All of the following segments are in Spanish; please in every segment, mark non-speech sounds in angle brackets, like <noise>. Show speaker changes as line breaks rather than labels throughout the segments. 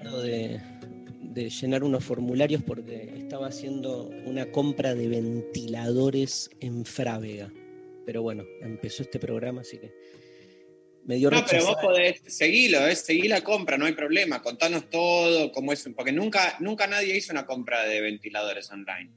de, de llenar unos formularios porque estaba haciendo una compra de ventiladores en Frávega. Pero bueno, empezó este programa, así que me dio
No, pero vos podés seguirlo, ¿eh? seguir la compra, no hay problema. Contanos todo, cómo es, porque nunca, nunca nadie hizo una compra de ventiladores online.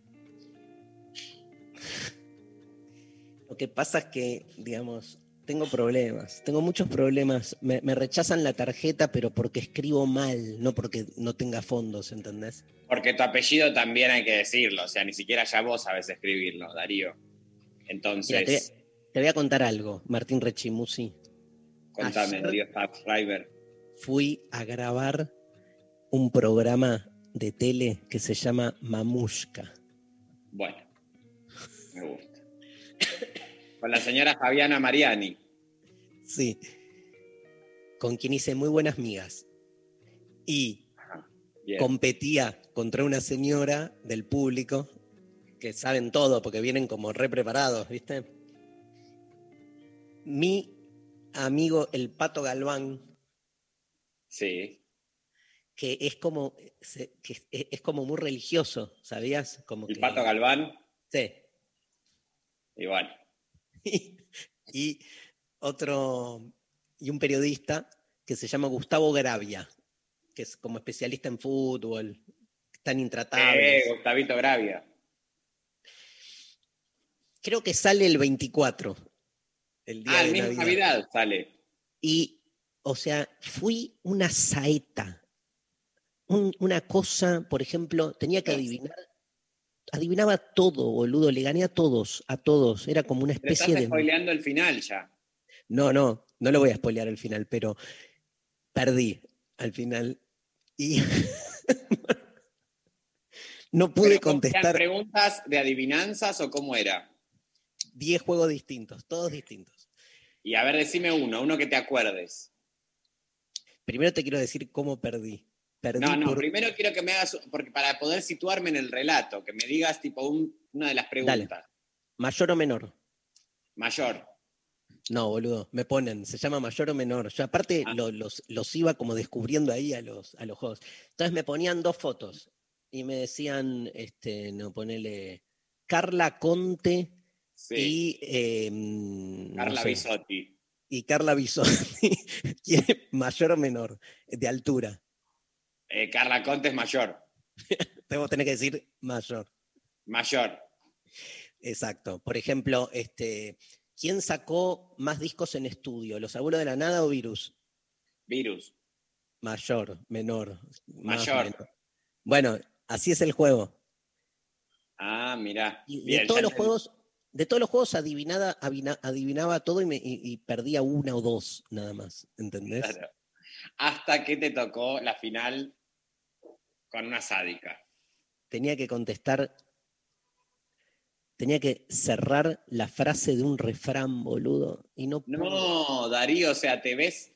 Lo que pasa es que, digamos, tengo problemas, tengo muchos problemas. Me, me rechazan la tarjeta, pero porque escribo mal, no porque no tenga fondos, ¿entendés?
Porque tu apellido también hay que decirlo, o sea, ni siquiera ya vos sabes escribirlo, Darío.
Mira,
Entonces,
te, te voy a contar algo, Martín Rechimusi.
contame,
ayer-
Darío Schreiber.
Fui a grabar un programa de tele que se llama Mamushka.
Bueno, me gusta. <laughs> Con la señora Fabiana Mariani.
Sí. Con quien hice muy buenas migas. Y
Ajá,
competía contra una señora del público que saben todo porque vienen como re preparados, ¿viste? Mi amigo el Pato Galván,
Sí.
que es como, que es, es como muy religioso, ¿sabías? Como
El
que-
Pato Galván,
Sí.
igual. <laughs>
y, otro, y un periodista que se llama Gustavo Gravia, que es como especialista en fútbol, tan intratable.
Eh, Gustavito Gravia.
Creo que sale el 24, el día
Ah, el
de
mismo
Navidad.
Navidad sale.
Y, o sea, fui una saeta. Un- una cosa, por ejemplo, tenía que adivinar. Adivinaba todo, boludo. Le gané a todos, a todos. Era como una
Pero estás
especie de.
spoileando el final ya.
No, no, no lo voy a spoilear al final, pero perdí al final. Y <laughs> no pude
Pero, ¿eran
contestar
preguntas de adivinanzas o cómo era?
10 juegos distintos, todos distintos.
Y a ver, decime uno, uno que te acuerdes.
Primero te quiero decir cómo perdí. Perdí
No, no,
por-
primero quiero que me hagas, porque para poder situarme en el relato, que me digas tipo un- una de las preguntas.
mayor o menor.
Mayor.
No, boludo, me ponen, se llama mayor o menor. Yo aparte
Ah.
lo- los, los iba como descubriendo ahí a los, a los juegos. Entonces me ponían dos fotos y me decían, este, no, ponele Carla Conte
Sí.
y eh, no
Carla
sé,
Bisotti.
y Carla Bisotti. <laughs> ¿Quién es mayor o menor? De altura.
Eh, Carla Conte es mayor. <laughs>
Tengo tener que decir mayor.
Mayor.
Exacto. Por ejemplo, este, ¿quién sacó más discos en estudio? ¿Los abuelos de la nada o Virus?
Virus.
Mayor, menor.
Mayor.
menor. Bueno, así es el juego.
Ah, mirá.
Y
Bien,
de todos los juegos, de todos los juegos adivinada, adivina- adivinaba todo y, me- y- y perdía una o dos nada más. ¿Entendés?
Claro. Hasta que te tocó la final con una sádica.
Tenía que contestar. Tenía que cerrar la frase de un refrán, boludo. Y no.
No, Darío, o sea, te ves.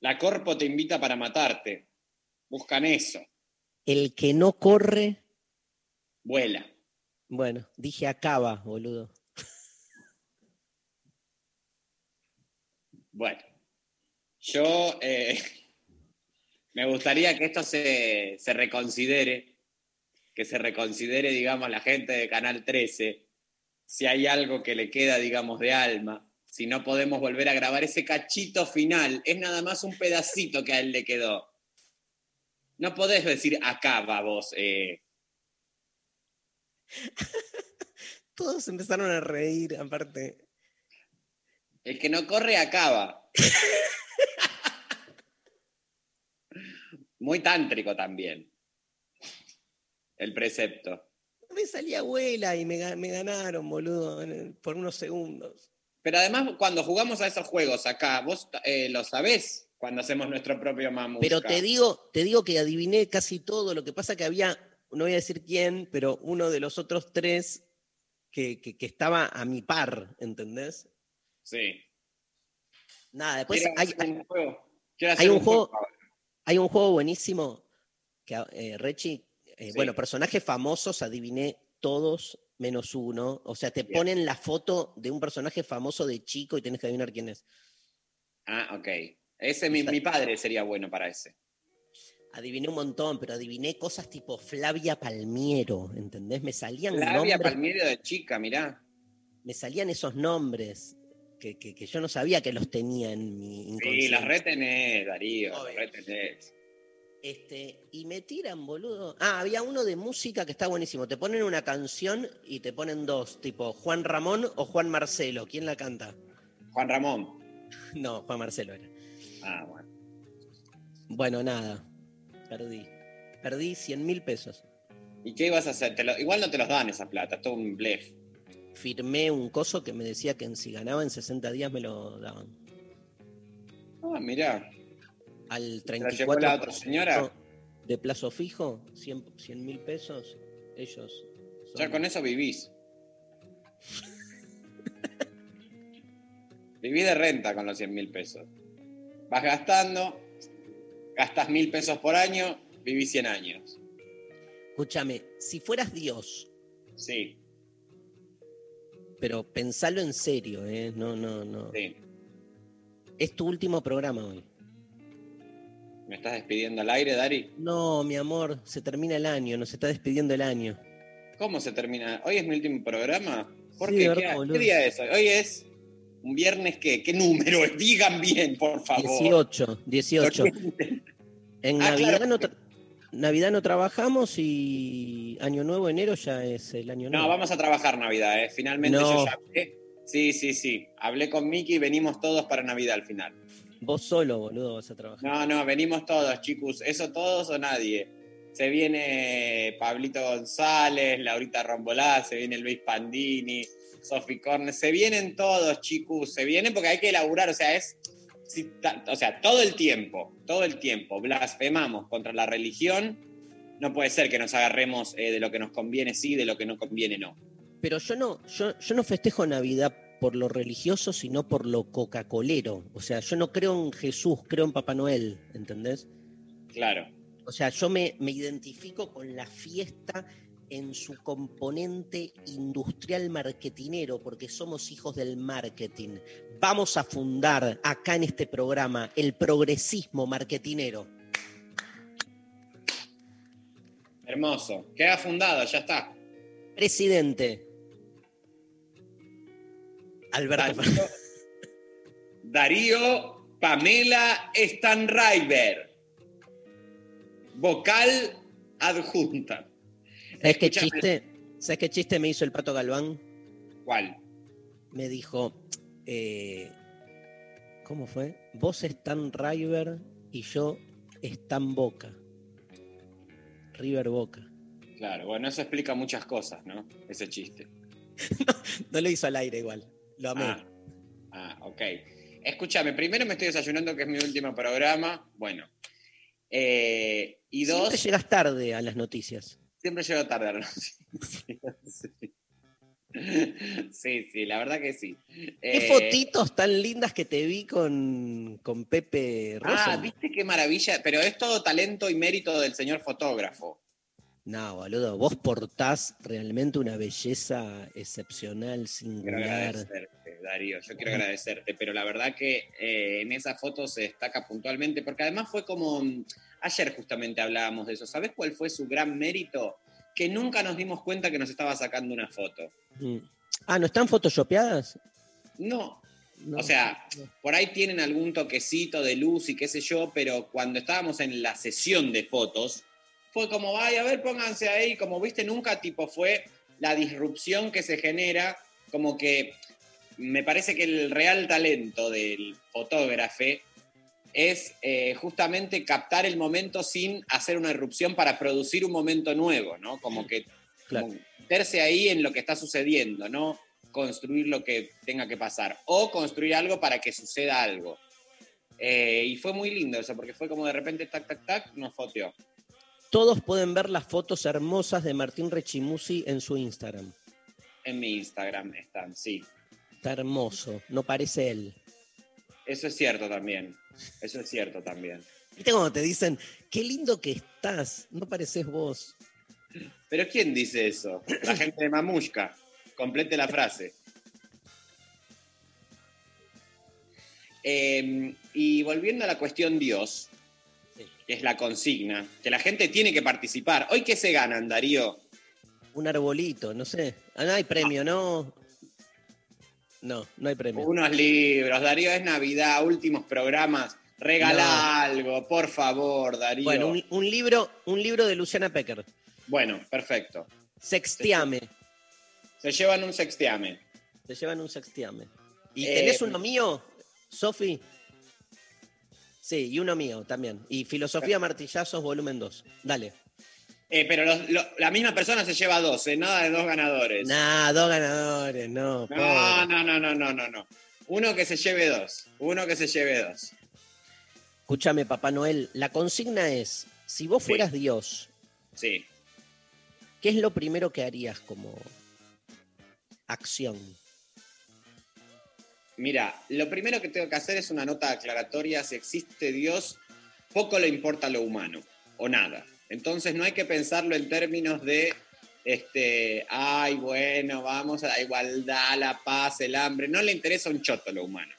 La Corpo te invita para matarte. Buscan eso.
El que no corre,
Vuela.
bueno, dije acaba, boludo.
Bueno, yo eh, me gustaría que esto se, se reconsidere, que se reconsidere, digamos, la gente de Canal 13, si hay algo que le queda, digamos, de alma, si no podemos volver a grabar ese cachito final, es nada más un pedacito que a él le quedó. No podés decir acá, vos, eh, <laughs>
Todos empezaron a reír, aparte.
El que no corre acaba. <laughs> Muy tántrico también. El precepto.
Me salía abuela y me, ga- me ganaron, boludo, por unos segundos.
Pero además, cuando jugamos a esos juegos acá, vos eh, lo sabés cuando hacemos nuestro propio mamusca.
Pero te digo, te digo que adiviné casi todo. Lo que pasa que había, no voy a decir quién, pero uno de los otros tres que, que- que estaba a mi par, ¿entendés?
Sí.
Nada, después hay,
hacer un juego.
Hay un juego-. Hay un juego buenísimo que, eh, Rechi, eh,
Sí.
bueno, personajes famosos adiviné todos menos uno. O sea, te
Bien.
ponen la foto de un personaje famoso de chico y tienes que adivinar quién es.
Ah, ok. Ese, mi, mi padre sería bueno para ese.
Adiviné un montón, pero adiviné cosas tipo Flavia Palmiero, ¿entendés? Me salían
Flavia
nombres,
Palmiero de chica, mirá.
me salían esos nombres que, que- que yo no sabía que los tenía en mi
Sí,
inconsciente.
las retenés, Darío, las retenés.
Este, y me tiran, boludo. Ah, había uno de música que está buenísimo. Te ponen una canción y te ponen dos, tipo Juan Ramón o Juan Marcelo. ¿Quién la canta?
Juan Ramón. <laughs>
No, Juan Marcelo era.
Ah, bueno.
Bueno, nada. Perdí. Perdí 100 mil pesos.
¿Y qué ibas a hacer? Te lo- igual no te los dan esa plata, es todo un blef.
Firmé un coso que me decía que si ganaba en 60 días me lo daban.
Ah, mirá.
Al
la llevó
34
la otra señora?
de plazo fijo, 100 mil pesos, ellos. son-
Ya con eso vivís. <laughs> Vivís de renta con los 100 mil pesos. Vas gastando, gastas mil pesos por año, vivís 100 años.
Escúchame, si fueras Dios,
Sí,
pero pensalo en serio, ¿eh? No, no, no.
sí.
Es tu último programa hoy.
¿Me estás despidiendo al aire, Dari?
No, mi amor, se termina el año, nos está despidiendo el año.
¿Cómo se termina? ¿Hoy es mi último programa? ¿Por
Sí,
qué?
de
¿Qué,
verdad,
qué día es hoy? Hoy es un viernes qué? ¿Qué número? <laughs> Digan bien, por favor.
18, 18. En
Ah,
Navidad,
claro.
no Navidad no trabajamos y Año Nuevo, enero ya es el Año Nuevo.
No, vamos a trabajar Navidad, ¿eh? Finalmente
No.
yo ya hablé. Sí, sí, sí. Hablé con Miki y venimos todos para Navidad al final.
Vos solo, boludo, vas a trabajar.
No, no, venimos todos, chicos. Eso todos o nadie. Se viene Pablito González, Laurita Rombolá, se viene Luis Pandini, Sofi Corne. Se vienen todos, chicos. Se vienen porque hay que elaborar. O sea, es. Si o sea, todo el tiempo, todo el tiempo blasfemamos contra la religión. No puede ser que nos agarremos eh, de lo que nos conviene sí, de lo que no conviene no.
Pero yo no, yo, yo no festejo Navidad por lo religioso, sino por lo coca-colero. O sea, yo no creo en Jesús, creo en Papá Noel, ¿entendés?
Claro.
O sea, yo me, me identifico con la fiesta en su componente industrial marketinero, porque somos hijos del marketing. Vamos a fundar acá en este programa el progresismo marketinero.
Hermoso. Queda fundado, ya está.
Presidente. Alberto.
Darío, <laughs> Darío Pamela Stanriver. Vocal adjunta.
¿Sabes qué chiste? ¿Sabes qué chiste me hizo el Pato Galván?
¿Cuál?
Me dijo, eh, ¿cómo fue? Vos están River y yo están Boca. River Boca.
Claro, bueno, eso explica muchas cosas, ¿no? Ese chiste. <laughs>
No lo hizo al aire igual. Lo amé.
Ah, ah, ok. Escúchame, primero me estoy desayunando, que es mi último programa. Bueno. Eh, y dos,
Siempre llegas tarde a las noticias.
siempre llego tarde a la noche. <laughs> Sí. <laughs> Sí, sí, la verdad que sí.
¿Qué
Eh,
fotitos tan lindas que te vi con, con Pepe Rosa?
Ah, viste qué maravilla, pero es todo talento y mérito del señor fotógrafo.
No, boludo, vos portás realmente una belleza excepcional,
Quiero
singular.
agradecerte, Darío, yo quiero agradecerte, pero la verdad que eh, en esa foto se destaca puntualmente, porque además fue como, mm, ayer justamente hablábamos de eso, ¿sabes cuál fue su gran mérito? Que nunca nos dimos cuenta que nos estaba sacando una foto.
Mm. Ah, ¿no están photoshopeadas?
No,
No.
o sea, por ahí tienen algún toquecito de luz y qué sé yo, pero cuando estábamos en la sesión de fotos, fue como, ay, a ver, pónganse ahí, como viste, nunca tipo fue, la disrupción que se genera, como que me parece que el real talento del fotógrafo es eh, justamente captar el momento sin hacer una irrupción para producir un momento nuevo, ¿no? Como que
Claro.
como meterse ahí en lo que está sucediendo, no construir lo que tenga que pasar, o construir algo para que suceda algo. Eh, y fue muy lindo eso, porque fue como de repente, tac, tac, tac, nos foteó.
Todos pueden ver las fotos hermosas de Martín Rechimusi en su Instagram.
En mi Instagram están, sí.
Está hermoso, no parece él.
Eso es cierto también. Eso es cierto también.
¿Viste cuando te dicen, qué lindo que estás? No pareces vos.
Pero ¿quién dice eso? La gente de Mamushka. Complete la frase. Eh, y volviendo a la cuestión Dios,
Sí.
que es la consigna, que la gente tiene que participar. ¿Hoy qué se ganan, Darío?
Un arbolito, no sé. Ah, no hay premio, ¿no? No, no hay premio.
Unos libros. Darío, es Navidad, últimos programas. Regala
No.
algo, por favor, Darío.
Bueno, un, un libro, un libro de Luciana Pecker.
Bueno, perfecto.
Sextiame.
Se llevan un sextiame.
Te llevan un sextiame. ¿Y
Eh,
tenés uno mío, Sofi? Sí, y uno mío también. Y Filosofía Martillazos, volumen 2. Dale.
Eh, pero los- la misma persona se lleva dos, ¿eh? nada de dos ganadores.
Nah, dos ganadores, no.
No, no, no, no, no, no, no. Uno que se lleve dos. Uno que se lleve dos.
Escúchame, Papá Noel. La consigna es: si vos
Sí.
fueras Dios,
Sí.
¿qué es lo primero que harías como acción?
Mira, lo primero que tengo que hacer es una nota aclaratoria. Si existe Dios, poco le importa lo humano, o nada. Entonces no hay que pensarlo en términos de, este, ay, bueno, vamos a la igualdad, la paz, el hambre. No le interesa un choto lo humano.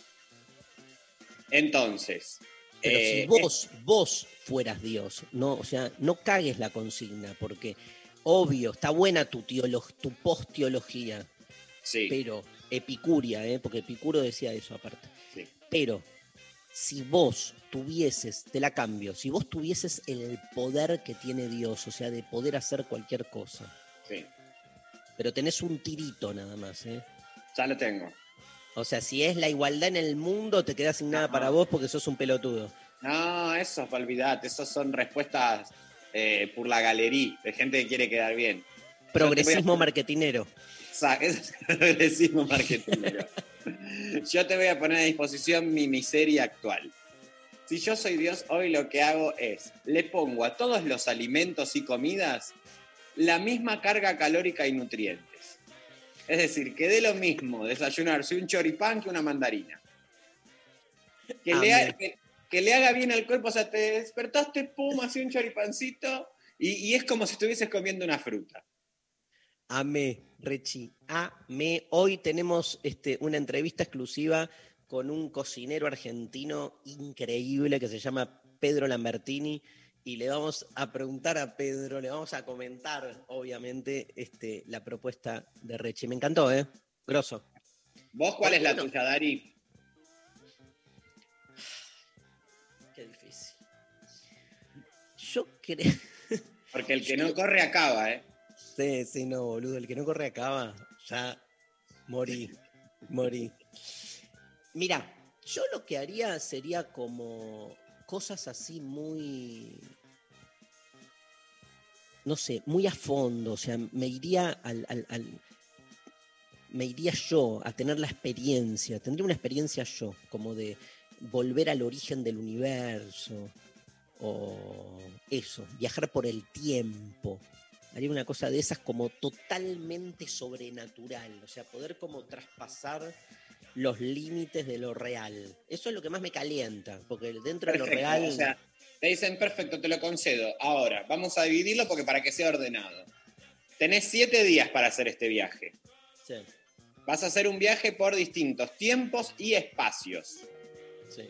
Entonces,
Pero
eh,
si vos, vos fueras Dios, no, o sea, no cagues la consigna, porque obvio, está buena tu, tu post-teología,
sí,
pero epicuria, ¿eh? porque Epicuro decía eso aparte.
sí.
Pero si vos tuvieses, te la cambio, si vos tuvieses el poder que tiene Dios, o sea, de poder hacer cualquier cosa,
sí,
pero tenés un tirito nada más, ¿eh?
ya lo tengo.
O sea, si es la igualdad en el mundo, te queda sin nada para vos porque sos un pelotudo.
No, eso, olvidate, esos son respuestas eh, por la galería, de gente que quiere quedar bien.
Progresismo marketinero.
Sa- <laughs> Eso es progresismo marketing. <laughs> <laughs> Yo te voy a poner a disposición mi miseria actual. Si yo soy Dios, hoy lo que hago es, le pongo a todos los alimentos y comidas la misma carga calórica y nutrientes. Es decir, que dé lo mismo desayunarse un choripán que una mandarina. Que, le, ha-
Amén.
que, que le haga bien al cuerpo, o sea, te despertaste, pum, así un choripancito, y, y es como si estuvieses comiendo una fruta.
Amé, Rechi, amé. Hoy tenemos este, una entrevista exclusiva con un cocinero argentino increíble que se llama Pedro Lambertini y le vamos a preguntar a Pedro, le vamos a comentar, obviamente, este, la propuesta de Rechi. Me encantó, ¿eh? Grosso.
¿Vos cuál es la tuya, Dari? <sighs>
Qué difícil. Yo creo...
Porque el que <laughs> no corre acaba, ¿eh?
Sí, sí, no, boludo. El que no corre acaba. Ya morí. Morí. Mira, yo lo que haría sería como cosas así muy. No sé, muy a fondo. O sea, me iría al. al- me iría yo a tener la experiencia. Tendría una experiencia yo, como de volver al origen del universo. O eso, viajar por el tiempo haría una cosa de esas como totalmente sobrenatural, o sea, poder como traspasar los límites de lo real. Eso es lo que más me calienta, porque dentro de lo real...
O sea, te dicen, perfecto, te lo concedo. Ahora, vamos a dividirlo porque para que sea ordenado. Tenés siete días para hacer este viaje.
Sí,
Vas a hacer un viaje por distintos tiempos y espacios.
sí.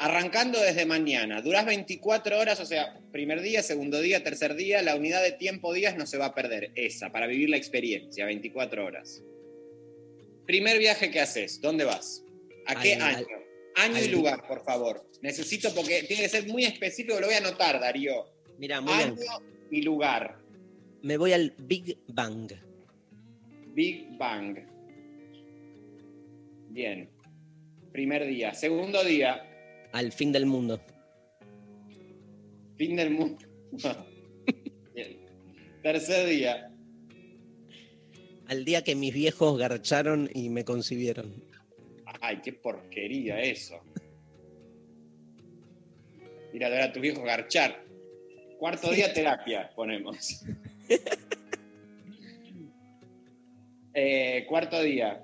Arrancando desde mañana. Durás 24 horas, o sea, primer día, segundo día, tercer día. La unidad de tiempo días no se va a perder. Esa, para vivir la experiencia, 24 horas. Primer viaje que haces, ¿dónde vas? ¿A qué año? Año y lugar, por favor. Necesito porque tiene que ser muy específico, lo voy a anotar, Darío.
Mira, muy
Año
bien.
y lugar.
Me voy al Big Bang.
Big Bang. Bien. Primer día. Segundo día,
Al fin del mundo.
fin del mundo. <laughs> Tercer día,
Al día que mis viejos garcharon y me concibieron.
ay, qué porquería eso. Mira, ver a tu viejo garchar. Cuarto día, terapia, ponemos. <laughs> Eh, cuarto día,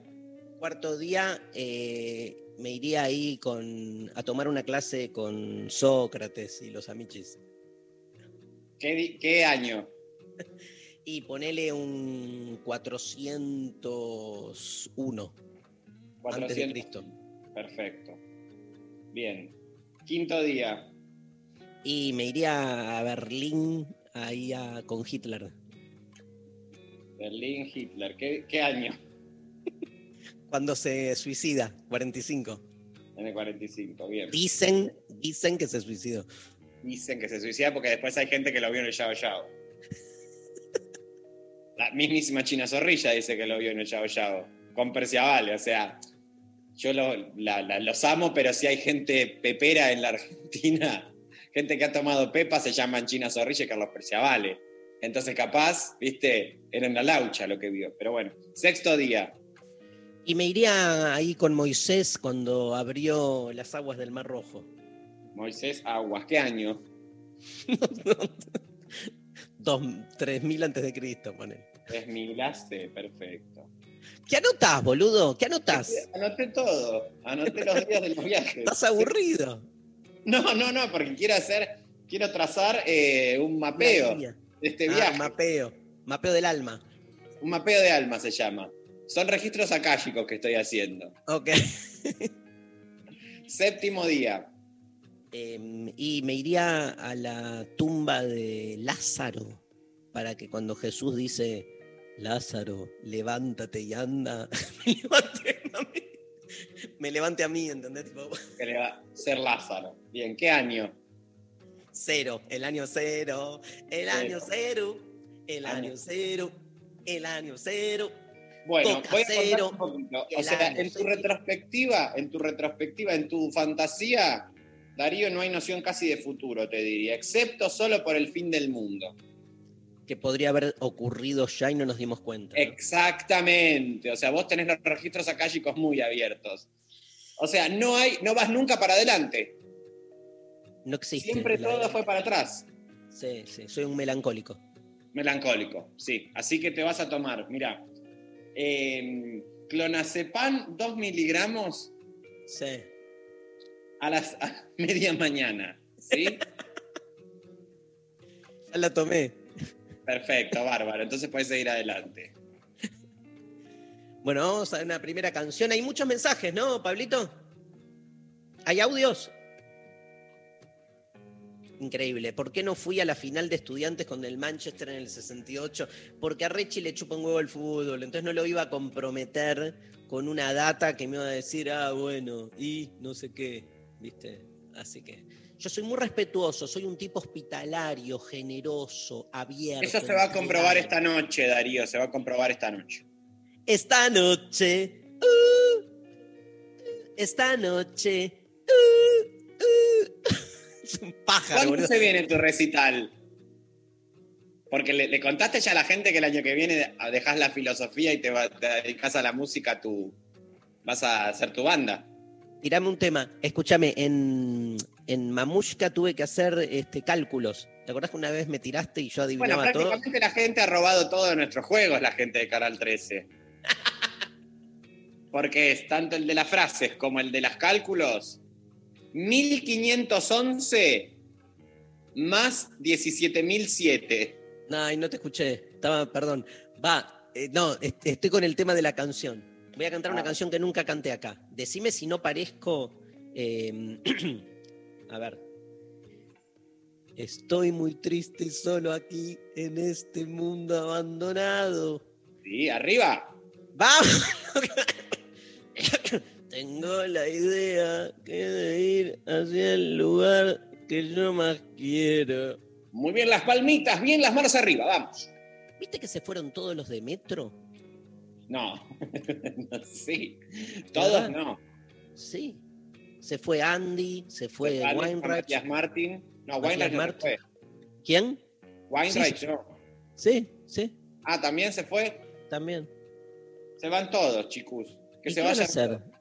Cuarto día eh, me iría ahí con, a tomar una clase con Sócrates y los amichis.
¿qué, qué año? <laughs>
Y ponele un 401 antes de
400.
Cristo.
Perfecto. Bien. Quinto día,
Y me iría a Berlín ahí a- con Hitler.
Berlín, Hitler. ¿Qué, qué año?
Cuando se suicida, 45.
En el 45, bien.
Dicen, dicen que se suicidó.
Dicen que se suicida porque después hay gente que lo vio en el Yao Yao. <laughs> La mismísima China Zorrilla dice que lo vio en el Yao Yao. Con Perciavale, o sea, yo lo- la- la- los amo, pero si hay gente pepera en la Argentina, gente que ha tomado pepa, se llaman China Zorrilla y Carlos Perciavale. Entonces, capaz, viste, era una laucha lo que vio. Pero bueno, sexto día.
Y me iría ahí con Moisés cuando abrió las aguas del Mar Rojo.
Moisés Aguas, ¿qué año? <laughs>
Dos, tres mil antes de Cristo, ponen.
Es milaste, perfecto.
¿Qué anotás, boludo? ¿Qué anotás? <laughs>
Anoté todo, anoté los días de los viajes.
¿Estás aburrido? <laughs>
No, no, no, porque quiero hacer, quiero trazar eh, un mapeo de este
Ah,
viaje.
mapeo. Mapeo del alma.
Un mapeo de alma se llama. Son registros akáshicos que estoy haciendo.
Ok. <laughs>
Séptimo día.
Em, y me iría a la tumba de Lázaro para que cuando Jesús dice, Lázaro, levántate y anda, <laughs> me levante a mí, me levante a mí, ¿entendés? Tipo,
Que le va a ser Lázaro. Bien, ¿qué año?
cero, el año cero, el año cero, el
Año.
año cero, el año cero.
Bueno, voy a un poquito. O sea, en tu retrospectiva, en tu retrospectiva, en tu fantasía, Darío, no hay noción casi de futuro, te diría, excepto solo por el fin del mundo.
Que podría haber ocurrido ya y no nos dimos cuenta. ¿no?
Exactamente. O sea, vos tenés los registros akáshicos muy abiertos. O sea, no hay, no vas nunca para adelante.
No existe.
Siempre todo fue para atrás.
Sí, sí, soy un melancólico.
Melancólico, sí. Así que te vas a tomar, mira, eh, clonazepam 2 miligramos
Sí.
a las a <laughs> media mañana. ¿Sí? <laughs>
Ya la tomé.
Perfecto, bárbaro. Entonces puedes seguir adelante.
Bueno, vamos a una primera canción. Hay muchos mensajes, ¿no, Pablito? ¿Hay audios? Increíble. ¿Por qué no fui a la final de estudiantes con el Manchester en el 68? Porque a Rechi le chupa un huevo el fútbol, entonces no lo iba a comprometer con una data que me iba a decir, ah, bueno, y no sé qué, ¿viste? Así que yo soy muy respetuoso, soy un tipo hospitalario, generoso, abierto.
Eso se va a comprobar esta noche, Darío. Se va a comprobar esta noche.
Esta noche. uh, esta noche. Es un pájaro,
¿Cuándo
boludo.
se viene tu recital? Porque le, le contaste ya a la gente que el año que viene dejas la filosofía y te, va- te dedicas a la música, tú vas a hacer tu banda.
Tirame un tema. Escúchame, en, en Mamushka tuve que hacer este, cálculos. ¿Te acordás que una vez me tiraste y yo
Bueno,
adivinaba todo?
prácticamente la gente ha robado todo de nuestros juegos, la gente de Canal 13. <laughs> Porque es tanto el de las frases como el de las cálculos. 1511 más 17007.
No, y no te escuché. Estaba, perdón. Va, eh, no, est- estoy con el tema de la canción. Voy a cantar una
Ah.
canción que nunca canté acá. Decime si no parezco. eh, <clears throat> a ver. Estoy muy triste y solo aquí en este mundo abandonado.
Sí, arriba.
¡Vamos! <laughs> <laughs> Tengo la idea que de ir hacia el lugar que yo más quiero.
Muy bien las palmitas, bien las manos arriba, vamos.
¿Viste que se fueron todos los de Metro?
No. <laughs> sí. Todos
¿Verdad?
no.
Sí. Se fue Andy, se fue Weinreich.
Matías Martín. No,
Matías
Weinreich no se
Martín.
fue.
¿Quién?
Weinreich
Sí,
no.
Sí, sí,
Ah, también se fue.
también.
Se van todos, chicos. Que
¿Y
se
qué van a
vayan.
hacer?
todos.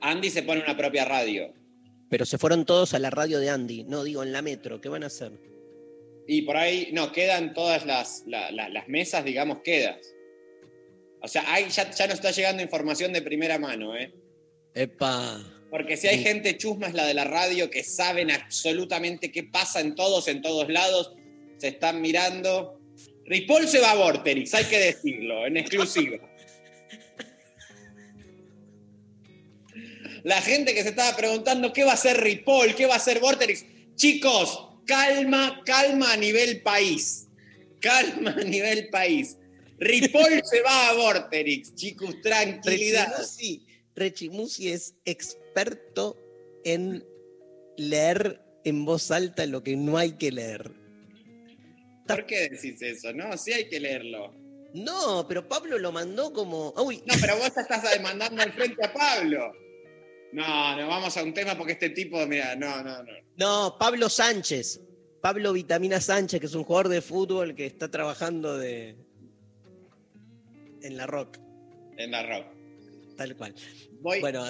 Andy se pone una propia radio.
Pero se fueron todos a la radio de Andy. No, digo, en la metro. ¿Qué van a hacer?
Y por ahí, no, quedan todas las, la- la- las mesas, digamos, quedas. O sea, ahí ya, ya nos está llegando información de primera mano, ¿eh?
Epa.
Porque si hay gente chusma es la de la radio que saben absolutamente qué pasa en todos, en todos lados, se están mirando. Ripoll se va a Vorterix, hay que decirlo, en exclusiva. <laughs> La gente que se estaba preguntando qué va a hacer Ripoll, qué va a hacer Vorterix. Chicos, calma, calma a nivel país. Calma a nivel país. Ripoll <laughs> se va a Vorterix, chicos, tranquilidad.
Rechimusi, Rechimusi es experto en leer en voz alta lo que no hay que leer.
¿Por qué decís eso? No, sí hay que leerlo.
No, pero Pablo lo mandó como. Uy,
No, pero vos estás demandando al frente a Pablo. No, no, vamos a un tema porque este tipo, mira, no, no, no.
no, Pablo Sánchez. Pablo Vitamina Sánchez, que es un jugador de fútbol que está trabajando de. en la rock,
En la rock.
tal cual.
Voy,
Bueno,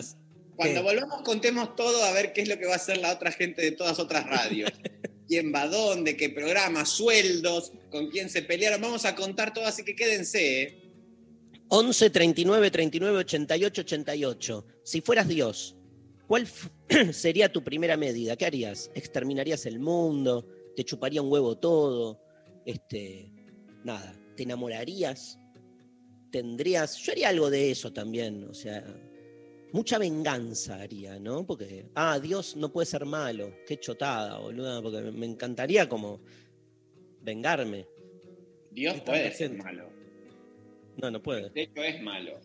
cuando
¿qué?
volvamos contemos todo a ver qué es lo que va a hacer la otra gente de todas otras radios. <laughs> quién va dónde, qué programa, sueldos, con quién se pelearon. Vamos a contar todo, así que quédense. ¿eh?
11 39 39 88 88. Si fueras Dios, ¿cuál <clears throat> sería tu primera medida? ¿Qué harías? ¿Exterminarías el mundo? ¿Te chuparía un huevo todo? Este, nada, ¿te enamorarías? ¿Tendrías? Yo haría algo de eso también, o sea, mucha venganza haría, ¿no? Porque, ah, Dios no puede ser malo, qué chotada, boluda, porque me encantaría como vengarme.
Dios puede ser malo.
No, no puede.
De hecho, es malo.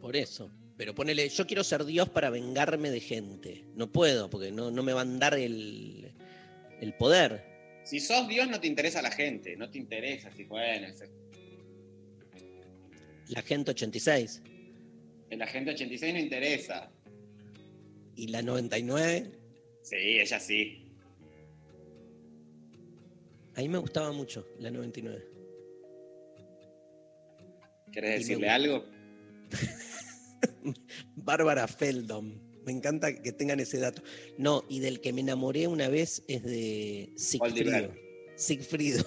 Por eso. Pero ponele, yo quiero ser Dios para vengarme de gente. No puedo, porque no, no me van a dar el, el poder.
Si sos Dios, no te interesa la gente, no te interesa. Si, bueno, ese-
La gente 86
la gente 86 no interesa.
y la 99,
Sí, ella sí.
a mí me gustaba mucho la 99.
¿Querés
Y me
decirle algo? <laughs>
Bárbara Feldom. Me encanta que tengan ese dato. No, y del que me enamoré una vez es de Sigfrido. Sigfrido.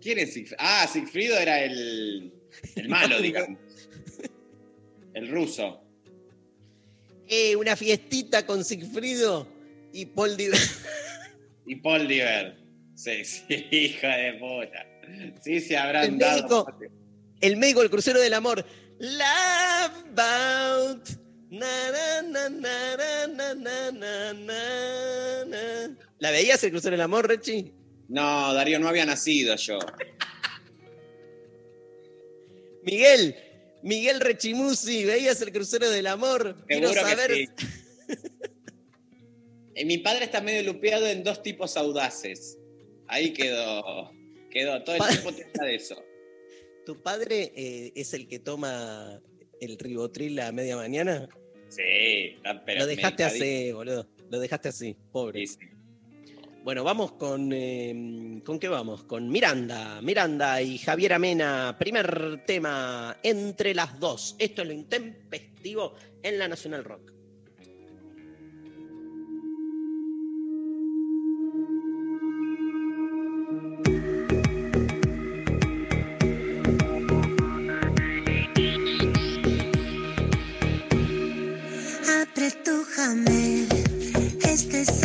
¿Quién es Sigfrido? Ah, Sigfrido era el, el <laughs> malo, digamos. El ruso.
Eh, una fiestita con Sigfrido y Paul Di-
Y Paul Diver. Sí, sí, <laughs> hija de puta. Sí, se habrán dado.
El médico, el crucero del amor. Love boat. ¿La veías el crucero del amor, Rechi?
No, Darío, no había nacido yo.
Miguel, Miguel Rechimusi, ¿veías el crucero del amor? Quiero saber.
Que. Eh, mi padre está medio lupeado en dos tipos audaces. Ahí quedó. Quedó. Todo el tiempo te de eso. <laughs>
¿Tu padre eh, es el que toma el ribotril a media mañana?
Sí, pero
Lo dejaste así, boludo. Lo dejaste así, pobre.
Sí, sí.
Bueno, vamos con. eh, ¿Con qué vamos? Con Miranda. Miranda y Javier Amena. Primer tema entre las dos. Esto es lo intempestivo en la Nacional Rock.
Este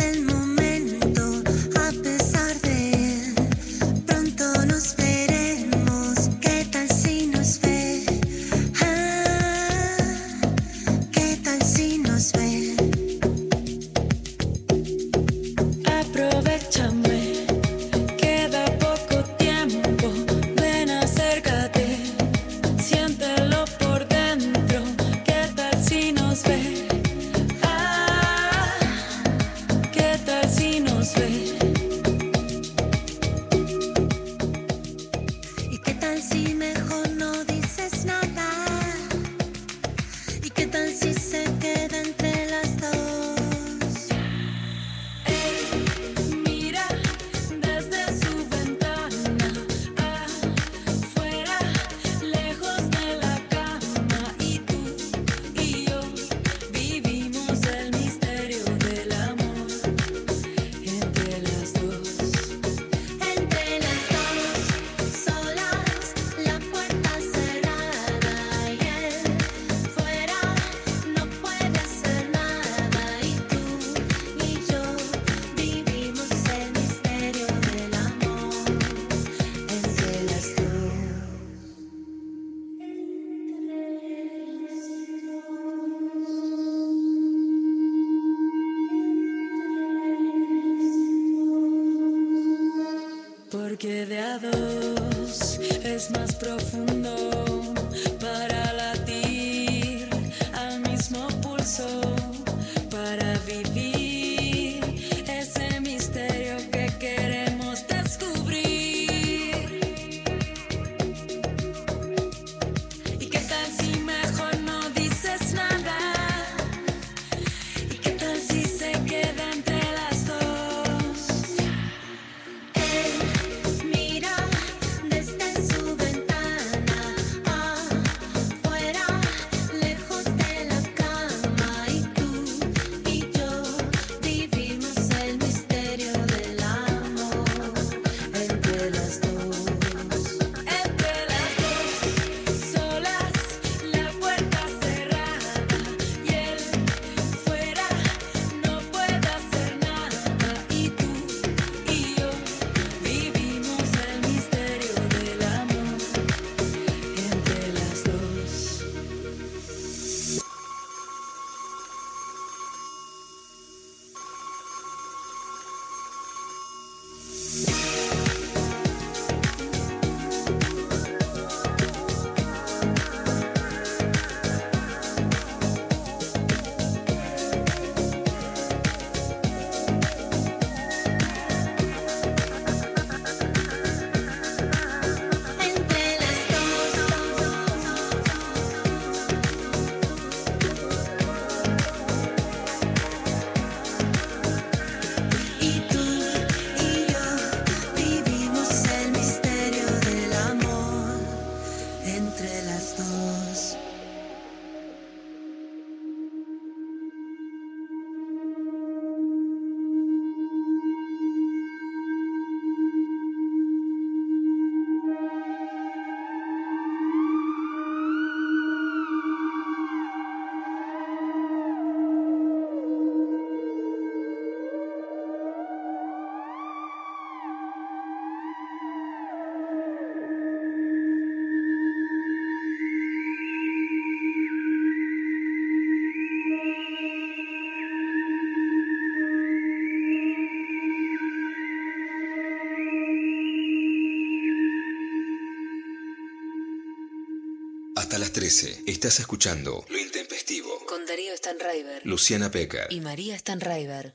13 estás escuchando Lo Intempestivo.
Con Darío Stanraiver
Luciana Pecker.
y María Stanraiver.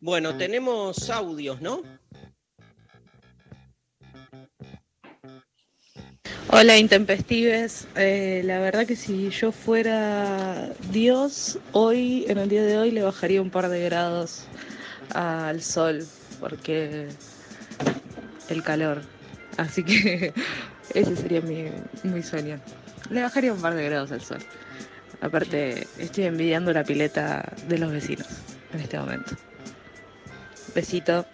Bueno, tenemos audios, ¿no?
Hola intempestives, Eh, la verdad que si yo fuera Dios, hoy, en el día de hoy, le bajaría un par de grados al sol, porque el calor. Así que ese sería mi, mi sueño. Le bajaría un par de grados al sol. Aparte, estoy envidiando la pileta de los vecinos en este momento. Besito.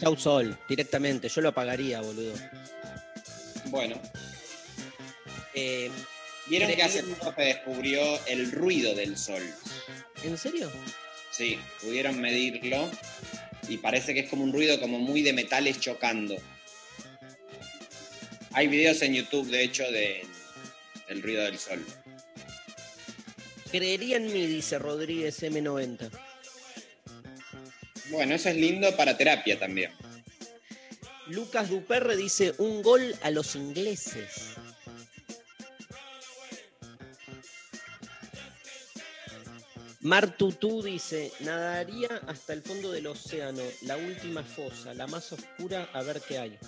Chau Sol, directamente. Yo lo apagaría, boludo.
Bueno,
Eh,
vieron que hace poco se descubrió el ruido del sol.
¿En serio?
Sí, pudieron medirlo y parece que es como un ruido como muy de metales chocando. Hay videos en YouTube, de hecho, de, del ruido del sol.
Creería en mí, dice Rodríguez M90.
Bueno, eso es lindo para terapia también.
Lucas Duperre dice un gol a los ingleses. Martutú dice, nadaría hasta el fondo del océano, la última fosa, la más oscura, a ver qué hay.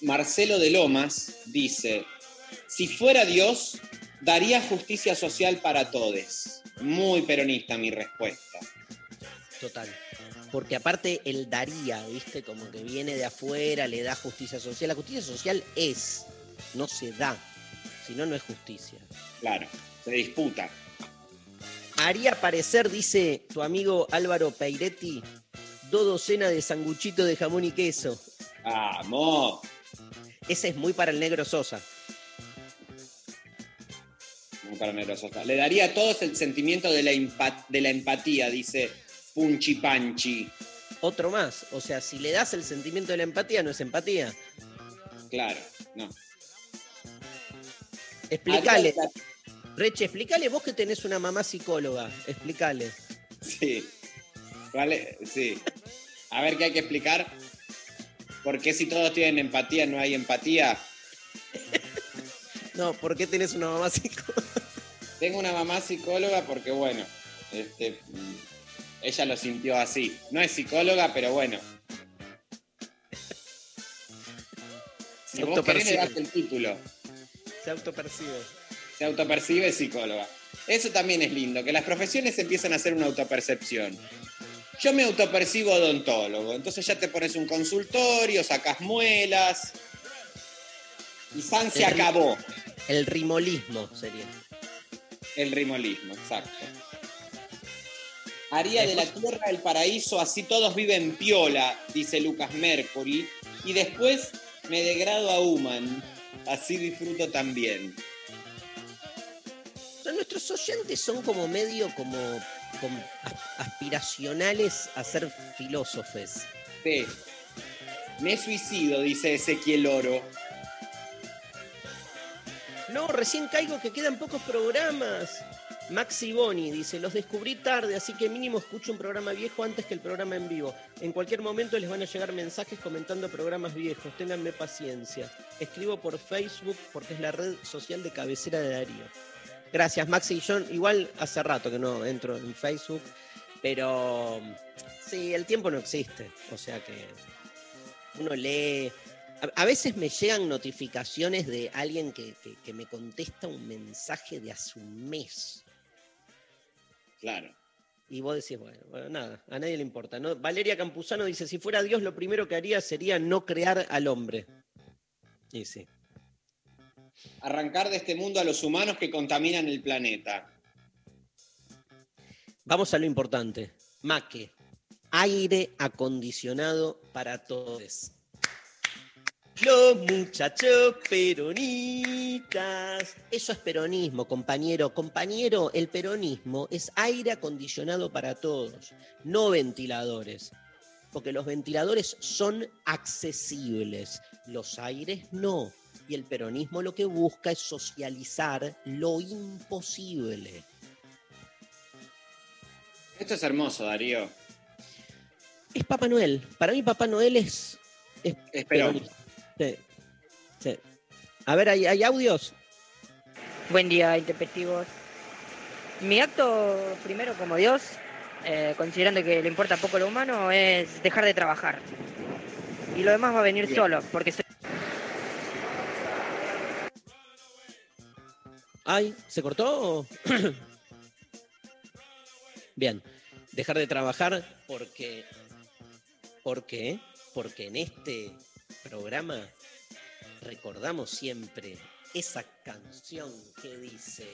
Marcelo de Lomas dice, si fuera Dios, daría justicia social para todos. Muy peronista mi respuesta.
Total. Porque aparte el daría, ¿viste? Como que viene de afuera, le da justicia social. La justicia social es, no se da. Si no, no es justicia.
Claro, se disputa.
Haría parecer, dice tu amigo Álvaro Peiretti, dos docenas de sanguchito de jamón y queso.
Vamos.
Ese es muy para el negro Sosa.
Muy para Negro Sosa. Le daría a todos el sentimiento de la, de la empatía, dice Punchi Panchi.
Otro más. O sea, si le das el sentimiento de la empatía, no es empatía.
Claro, no.
Explícale. Reche, explícale vos que tenés una mamá psicóloga. Explícale.
Sí. ¿Cuál es? Sí. A ver qué hay que explicar. ¿Por qué si todos tienen empatía no hay empatía? <laughs>
No, ¿por qué tenés una mamá psicóloga? <laughs>
Tengo una mamá psicóloga porque, bueno, este, ella lo sintió así. No es psicóloga, pero bueno. <laughs> Si vos querés, le das el título.
Se autopercibe.
Se autopercibe psicóloga. Eso también es lindo, que las profesiones empiezan a hacer una autopercepción. Yo me autopercibo odontólogo, entonces ya te pones un consultorio, sacas muelas. Y San se
El
acabó.
El rimolismo sería.
El rimolismo, exacto. Haría de la tierra el paraíso, así todos viven piola, dice Lucas Mercury, y después me degrado a human, así disfruto también.
Nuestros oyentes son como medio como, como aspiracionales a ser filósofes.
Sí. Me suicido, dice Ezequiel Oro.
No, recién caigo que quedan pocos programas. Maxi Boni dice, los descubrí tarde, así que mínimo escucho un programa viejo antes que el programa en vivo. En cualquier momento les van a llegar mensajes comentando programas viejos, ténganme paciencia. Escribo por Facebook porque es la red social de cabecera de Darío. Gracias, Maxi. Yo igual hace rato que no entro en Facebook, pero sí, el tiempo no existe. O sea que uno lee. A, a veces me llegan notificaciones de alguien que, que- que me contesta un mensaje de hace un mes.
Claro.
Y vos decís, bueno, bueno, nada, a nadie le importa. ¿no? Valeria Campuzano dice, si fuera Dios, lo primero que haría sería no crear al hombre. Y sí.
Arrancar de este mundo a los humanos que contaminan el planeta.
Vamos a lo importante. Maque, aire acondicionado para todos. Los muchachos peronistas. Eso es peronismo, compañero. Compañero, el peronismo es aire acondicionado para todos, no ventiladores. Porque los ventiladores son accesibles, los aires no. Y el peronismo lo que busca es socializar lo imposible.
Esto es hermoso, Darío.
Es Papá Noel. Para mí Papá Noel es, es
Espero.
peronista. Sí, sí. A ver, ¿hay, hay audios?
Buen día, intempestivos. Mi acto, primero como Dios, eh, considerando que le importa poco lo humano, es dejar de trabajar. Y lo demás va a venir
Bien.
solo, porque soy
Ay, ¿se cortó? <clears throat> Bien, dejar de trabajar porque... ¿Por qué? Porque en este programa recordamos siempre esa canción que dice...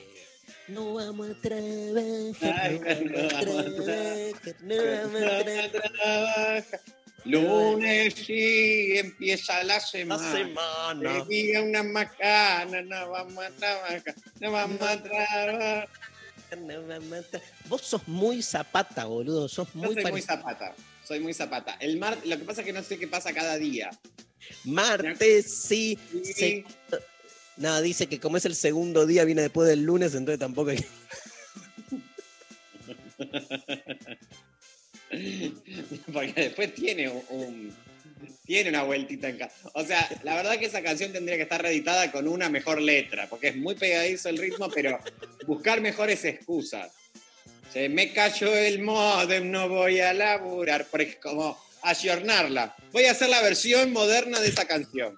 No vamos a trabajar, no vamos a trabajar, no vamos a trabajar.
Lunes sí, empieza la
La
semana.
semana.
Te diga una macana, no vamos a trabajar, no vamos a trabajar.
Vos sos muy zapata, boludo. Sos
Yo
muy,
soy muy zapata, soy muy zapata. El mar, lo que pasa es que no sé qué pasa cada día.
Martes, sí.
Sí.
se- Nada, dice que como es el segundo día, viene después del lunes, entonces tampoco hay... <laughs> <laughs>
Porque después tiene un, un- tiene una vueltita en casa. O sea, la verdad que esa canción tendría que estar reeditada con una mejor letra, porque es muy pegadizo el ritmo, pero buscar mejores excusas. Se me cayó el modem, no voy a laburar, porque como ayornarla. Voy a hacer la versión moderna de esa canción.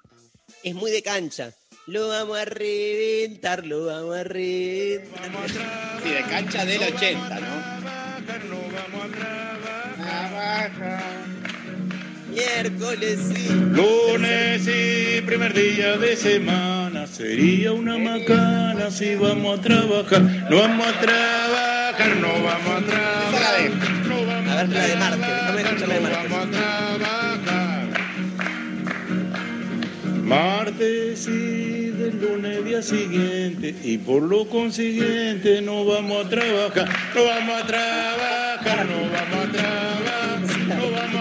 Es muy de cancha. Lo vamos a reventar, lo vamos a reventar.
Sí, de cancha del 80, ¿no?
Miércoles, sí.
Lunes y primer día de semana sería una macana si vamos a trabajar. No vamos a trabajar, no vamos a trabajar. No vamos
A ver, la de Marte, déjame escuchar la de
no
Marte.
vamos a trabajar. Martes y del lunes día siguiente y por lo consiguiente no vamos a trabajar, no vamos a trabajar, no vamos a trabajar,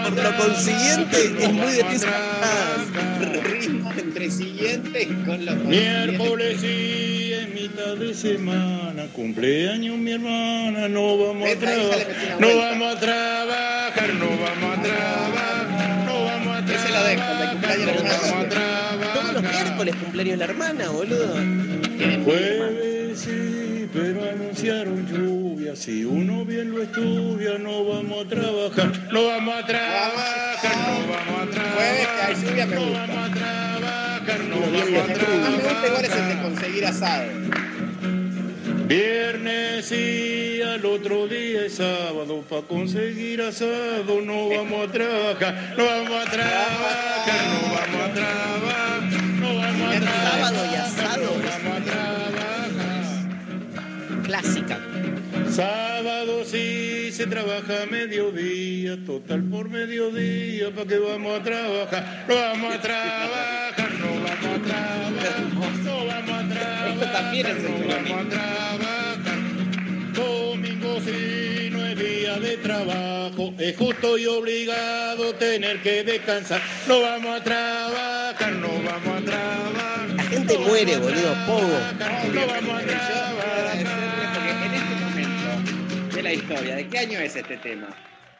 Por lo consiguiente, es muy pies
Ritmo entre siguiente con los
Miércoles sí, es mitad de semana, cumpleaños mi hermana, no vamos a trabajar, no vamos a trabajar, no vamos a trabajar, no vamos a trabajar, no vamos a
hermana.
Todos los
trabajar.
miércoles cumpleaños la hermana, boludo.
Jueves sí, pero anunciaron Si uno bien lo estudia, no vamos a trabajar. No vamos a trabajar, no vamos a trabajar. No vamos a trabajar, no vamos a trabajar.
es el de conseguir asado.
Viernes sí, al otro día es sábado. Para conseguir asado no vamos a trabajar. No vamos a trabajar, no vamos a trabajar. No vamos a trabajar.
Sábado y asado
No
es
vamos a trabajar.
clásica.
Sábado sí se trabaja a mediodía, total por mediodía, ¿para qué vamos a trabajar? No vamos a trabajar, no vamos a trabajar, no vamos a trabajar, no vamos a trabajar. Domingo sí no es día de trabajo, es justo y obligado tener que descansar. No vamos a trabajar, no vamos a trabajar.
La gente muere, boludo, pogo.
No vamos a trabajar.
La historia, ¿de qué año es este tema?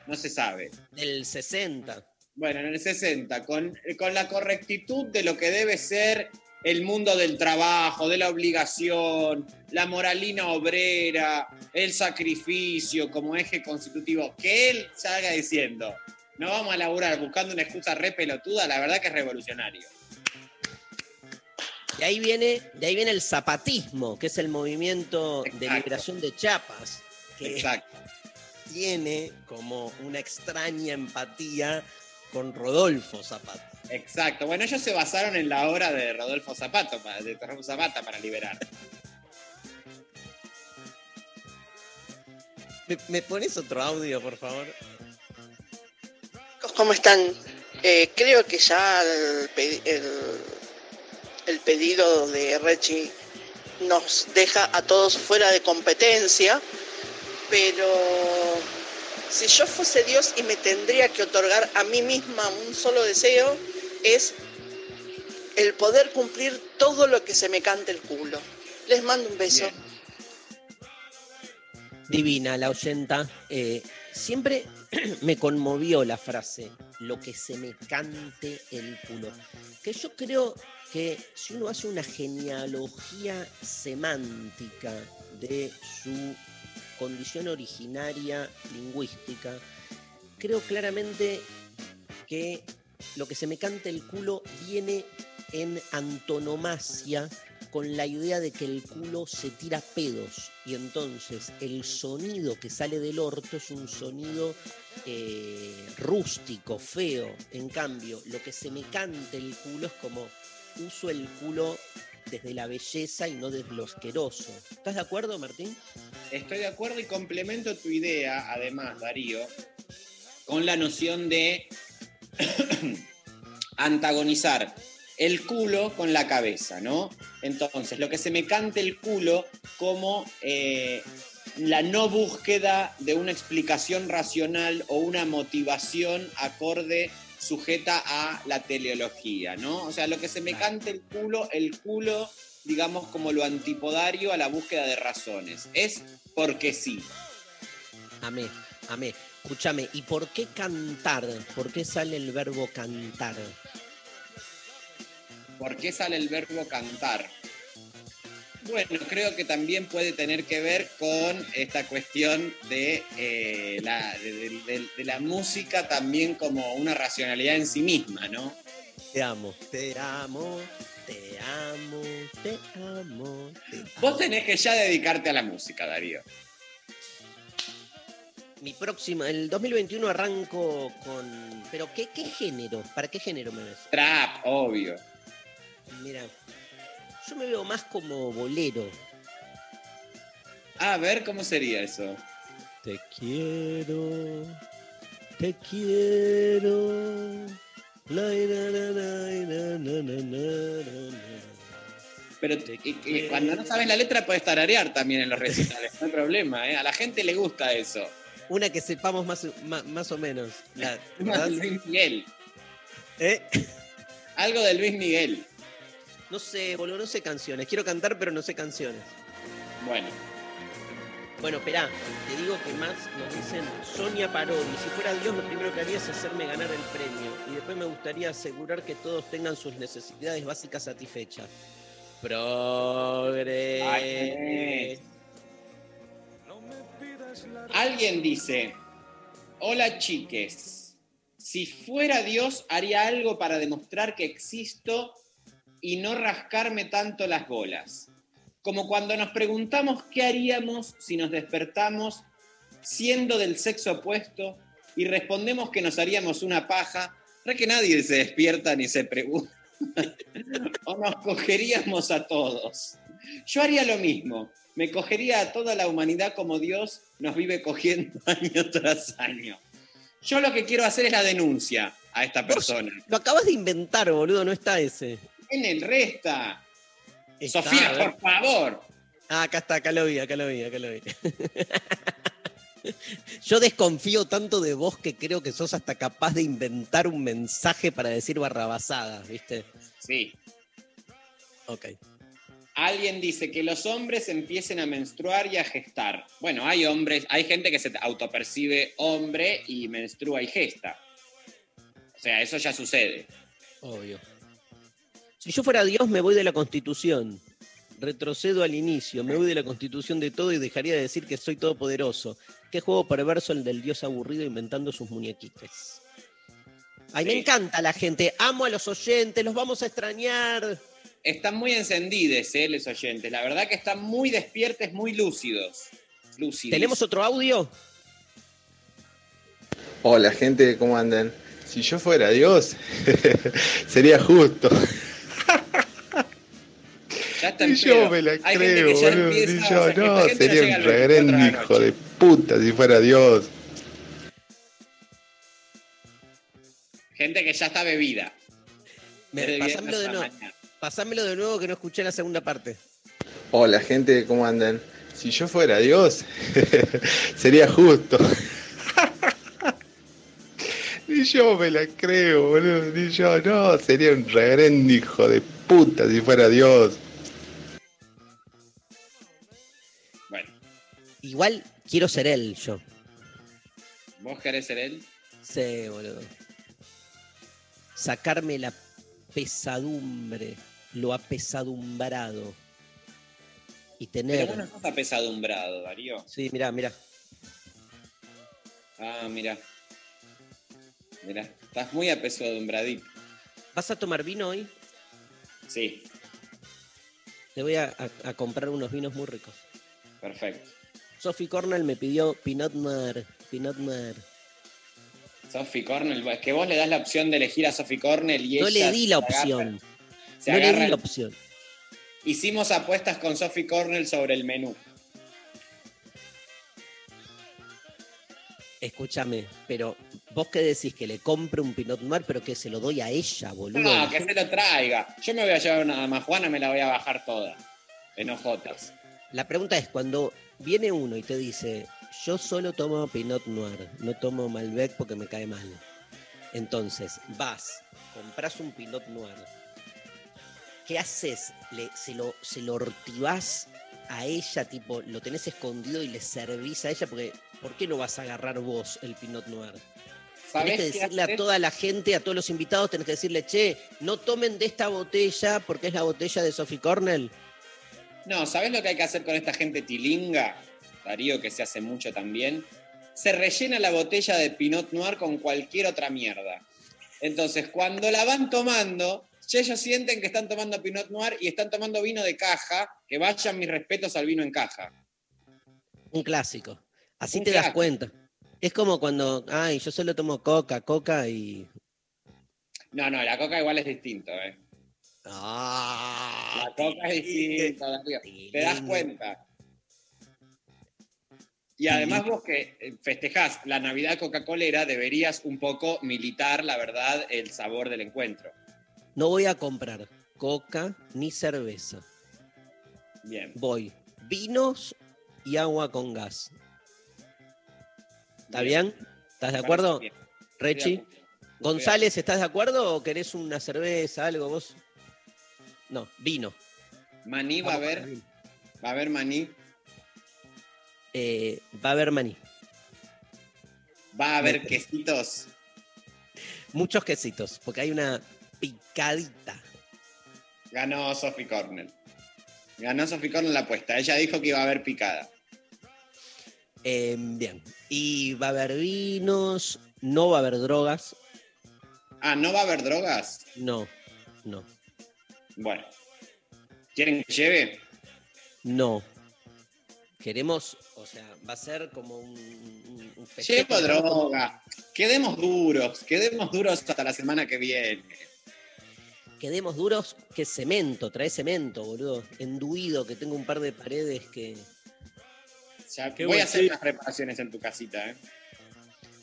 No se sabe.
Del 60.
Bueno, en el 60, con, con la correctitud de lo que debe ser el mundo del trabajo, de la obligación, la moralina obrera, el sacrificio como eje constitutivo, que él salga diciendo, no vamos a laburar buscando una excusa re pelotuda, la verdad que es revolucionario.
De ahí viene, de ahí viene el zapatismo, que es el movimiento de
Exacto.
liberación de Chiapas, que
Exacto.
tiene como una extraña empatía con Rodolfo Zapata.
Exacto. Bueno, ellos se basaron en la obra de Rodolfo Zapato, pa- de Rodolfo Zapata para liberar. <laughs>
¿Me, me pones otro audio, por favor?
Chicos, ¿Cómo están? Eh, creo que ya el, el- el pedido de Rechi nos deja a todos fuera de competencia, pero si yo fuese Dios y me tendría que otorgar a mí misma un solo deseo, es el poder cumplir todo lo que se me cante el culo. Les mando un beso.
Divina, la oyenta. Eh, siempre <clears throat> me conmovió la frase, lo que se me cante el culo. Que yo creo que si uno hace una genealogía semántica de su condición originaria lingüística, creo claramente que lo que se me cante el culo viene en antonomasia con la idea de que el culo se tira pedos y entonces el sonido que sale del orto es un sonido eh, rústico, feo. En cambio, lo que se me cante el culo es como uso el culo desde la belleza y no desde lo asqueroso. ¿Estás de acuerdo, Martín?
Estoy de acuerdo y complemento tu idea, además, Darío, con la noción de <coughs> antagonizar el culo con la cabeza, ¿no? Entonces, lo que se me cante el culo como eh, la no búsqueda de una explicación racional o una motivación acorde sujeta a la teleología, ¿no? O sea, lo que se me cante el culo, el culo, digamos, como lo antipodario a la búsqueda de razones. Es porque sí.
Amé, amé. Escúchame, ¿y por qué cantar? ¿Por qué sale el verbo cantar?
¿Por qué sale el verbo cantar? Bueno, creo que también puede tener que ver con esta cuestión de, eh, la, de, de- de- de la música también como una racionalidad en sí misma, ¿no?
Te amo, te amo, te amo, te amo, te amo.
Vos tenés que ya dedicarte a la música, Darío.
Mi próximo, el 2021 arranco con... ¿Pero qué, qué género? ¿Para qué género me ves?
Trap, obvio.
Mira, yo me veo más como bolero.
A ver, ¿cómo sería eso?
Te quiero, te quiero.
Pero eh, cuando no sabes la letra puedes tararear también en los recitales, no hay problema, ¿eh? A la gente le gusta eso.
Una que sepamos más, más, más o menos. La, <laughs>
Luis Miguel.
¿Eh?
Algo de Luis Miguel.
No sé, boludo, no sé canciones. Quiero cantar, pero no sé canciones.
Bueno,
Bueno, esperá, te digo que más nos dicen Sonia Parodi. Si fuera Dios, lo primero que haría es hacerme ganar el premio. Y después me gustaría asegurar que todos tengan sus necesidades básicas satisfechas. Progre.
Ay, alguien dice, hola chiques, si fuera Dios haría algo para demostrar que existo y no rascarme tanto las bolas. Como cuando nos preguntamos qué haríamos si nos despertamos siendo del sexo opuesto y respondemos que nos haríamos una paja, ¿verdad que nadie se despierta ni se pregunta? <laughs> o nos cogeríamos a todos. Yo haría lo mismo. Me cogería a toda la humanidad como Dios nos vive cogiendo <laughs> año tras año. Yo lo que quiero hacer es la denuncia a esta persona.
Lo acabas de inventar, boludo, no está ese.
En el resta.
Está,
Sofía, por favor.
Ah, acá está, acá lo vi, acá lo vi, acá lo vi. <laughs> Yo desconfío tanto de vos que creo que sos hasta capaz de inventar un mensaje para decir barrabasadas, ¿viste?
Sí.
Ok.
Alguien dice que los hombres empiecen a menstruar y a gestar. Bueno, hay hombres, hay gente que se autopercibe hombre y menstrua y gesta. O sea, eso ya sucede.
Obvio. Si yo fuera Dios, me voy de la Constitución. Retrocedo al inicio, me voy de la Constitución de todo y dejaría de decir que soy todopoderoso. Qué juego perverso el del Dios aburrido inventando sus muñequitos. Ay, me encanta la gente. Amo a los oyentes, los vamos a extrañar.
Están muy encendidos, ¿eh, los oyentes. La verdad que están muy despiertos, muy lúcidos. Lúcidos.
¿Tenemos otro audio?
Hola gente, ¿cómo andan? Si yo fuera Dios, <laughs> sería justo. Ni yo
pedo.
me la
Hay gente
creo,
que ya
boludo.
empieza, o
yo,
sea,
no,
gente
sería un
al 24 de
reverendo hijo de puta si fuera Dios.
Gente que ya está bebida.
Me- pasámelo, de nuevo, pasámelo de nuevo que no escuché la segunda parte.
Hola gente, ¿cómo andan? Si yo fuera Dios, <laughs> sería justo. <laughs> Ni yo me la creo, boludo. Ni yo, no, sería un reverendo hijo de puta si fuera Dios.
Igual quiero ser él, yo.
¿vos querés ser él?
Sí, boludo. Sacarme la pesadumbre, lo apesadumbrado. Y
Pero
tener.
vos no estás apesadumbrado, Darío.
Sí, mirá, mirá.
Ah, mira. Mira, estás muy apesadumbradito.
¿Vas a tomar vino hoy?
Sí,
Te voy a, a- a comprar unos vinos muy ricos.
perfecto.
Sophie Cornell me pidió Pinot Noir. Pinot Noir.
Sophie Cornell, es que vos le das la opción de elegir a Sophie Cornell y
No
ella
le di la opción.
se
No le di la opción.
Hicimos apuestas con Sophie Cornell sobre el menú.
Escúchame, pero vos qué decís que le compre un Pinot Noir, pero que se lo doy a ella, boludo.
No, que se lo traiga. Yo me voy a llevar una majuana, me la voy a bajar toda. En ojotas.
La pregunta es, cuando viene uno y te dice, yo solo tomo Pinot Noir, no tomo Malbec porque me cae mal. Entonces, vas, compras un Pinot Noir. ¿Qué haces? Le- se, lo, ¿Se lo hortivás a ella? Tipo, lo tenés escondido y le servís a ella? Porque, ¿por qué no vas a agarrar vos el Pinot Noir? Tenés
¿Sabés
que decirle a toda la gente, a todos los invitados, tenés que decirle, che, no tomen de esta botella porque es la botella de Sophie Cornell.
No, ¿sabés lo que hay que hacer con esta gente tilinga? Darío, que se hace mucho también. Se rellena la botella de Pinot Noir con cualquier otra mierda. Entonces, cuando la van tomando, ya ellos sienten que están tomando Pinot Noir y están tomando vino de caja, que vayan mis respetos al vino en caja.
Un clásico. Así
Un
te das cuenta. Es como cuando, ay, yo solo tomo coca, coca y.
No, no, la coca igual es distinto, ¿eh?
Ah,
La coca es distinta, Darío. Te das cuenta. Y además vos que eh, festejás la Navidad Coca-Colera, deberías un poco militar, la verdad, el sabor del encuentro.
No voy a comprar coca ni cerveza.
Bien.
Voy vinos y agua con gas. ¿Está bien? ¿Estás de acuerdo? Rechi. González, ¿estás de acuerdo o querés una cerveza, algo vos? No, vino.
Maní va a haber. Va a haber maní.
Eh, va a haber maní.
Va a haber
Mete.
quesitos.
Muchos quesitos, porque hay una picadita.
Ganó Sophie Cornell. Ganó Sophie Cornell la apuesta. Ella dijo que iba a haber picada.
Eh, bien. Y va a haber vinos, no va a haber drogas.
Ah, ¿no va a haber drogas?
No, no,
Bueno. ¿Quieren que lleve?
no. Queremos, o sea, va a ser como un, un-.
Llevo droga. Quedemos duros. Quedemos duros hasta la semana que viene.
Quedemos duros que cemento, trae cemento, boludo. Enduido, que tengo un par de paredes que.
Ya, voy a hacer unas reparaciones en tu casita, ¿eh?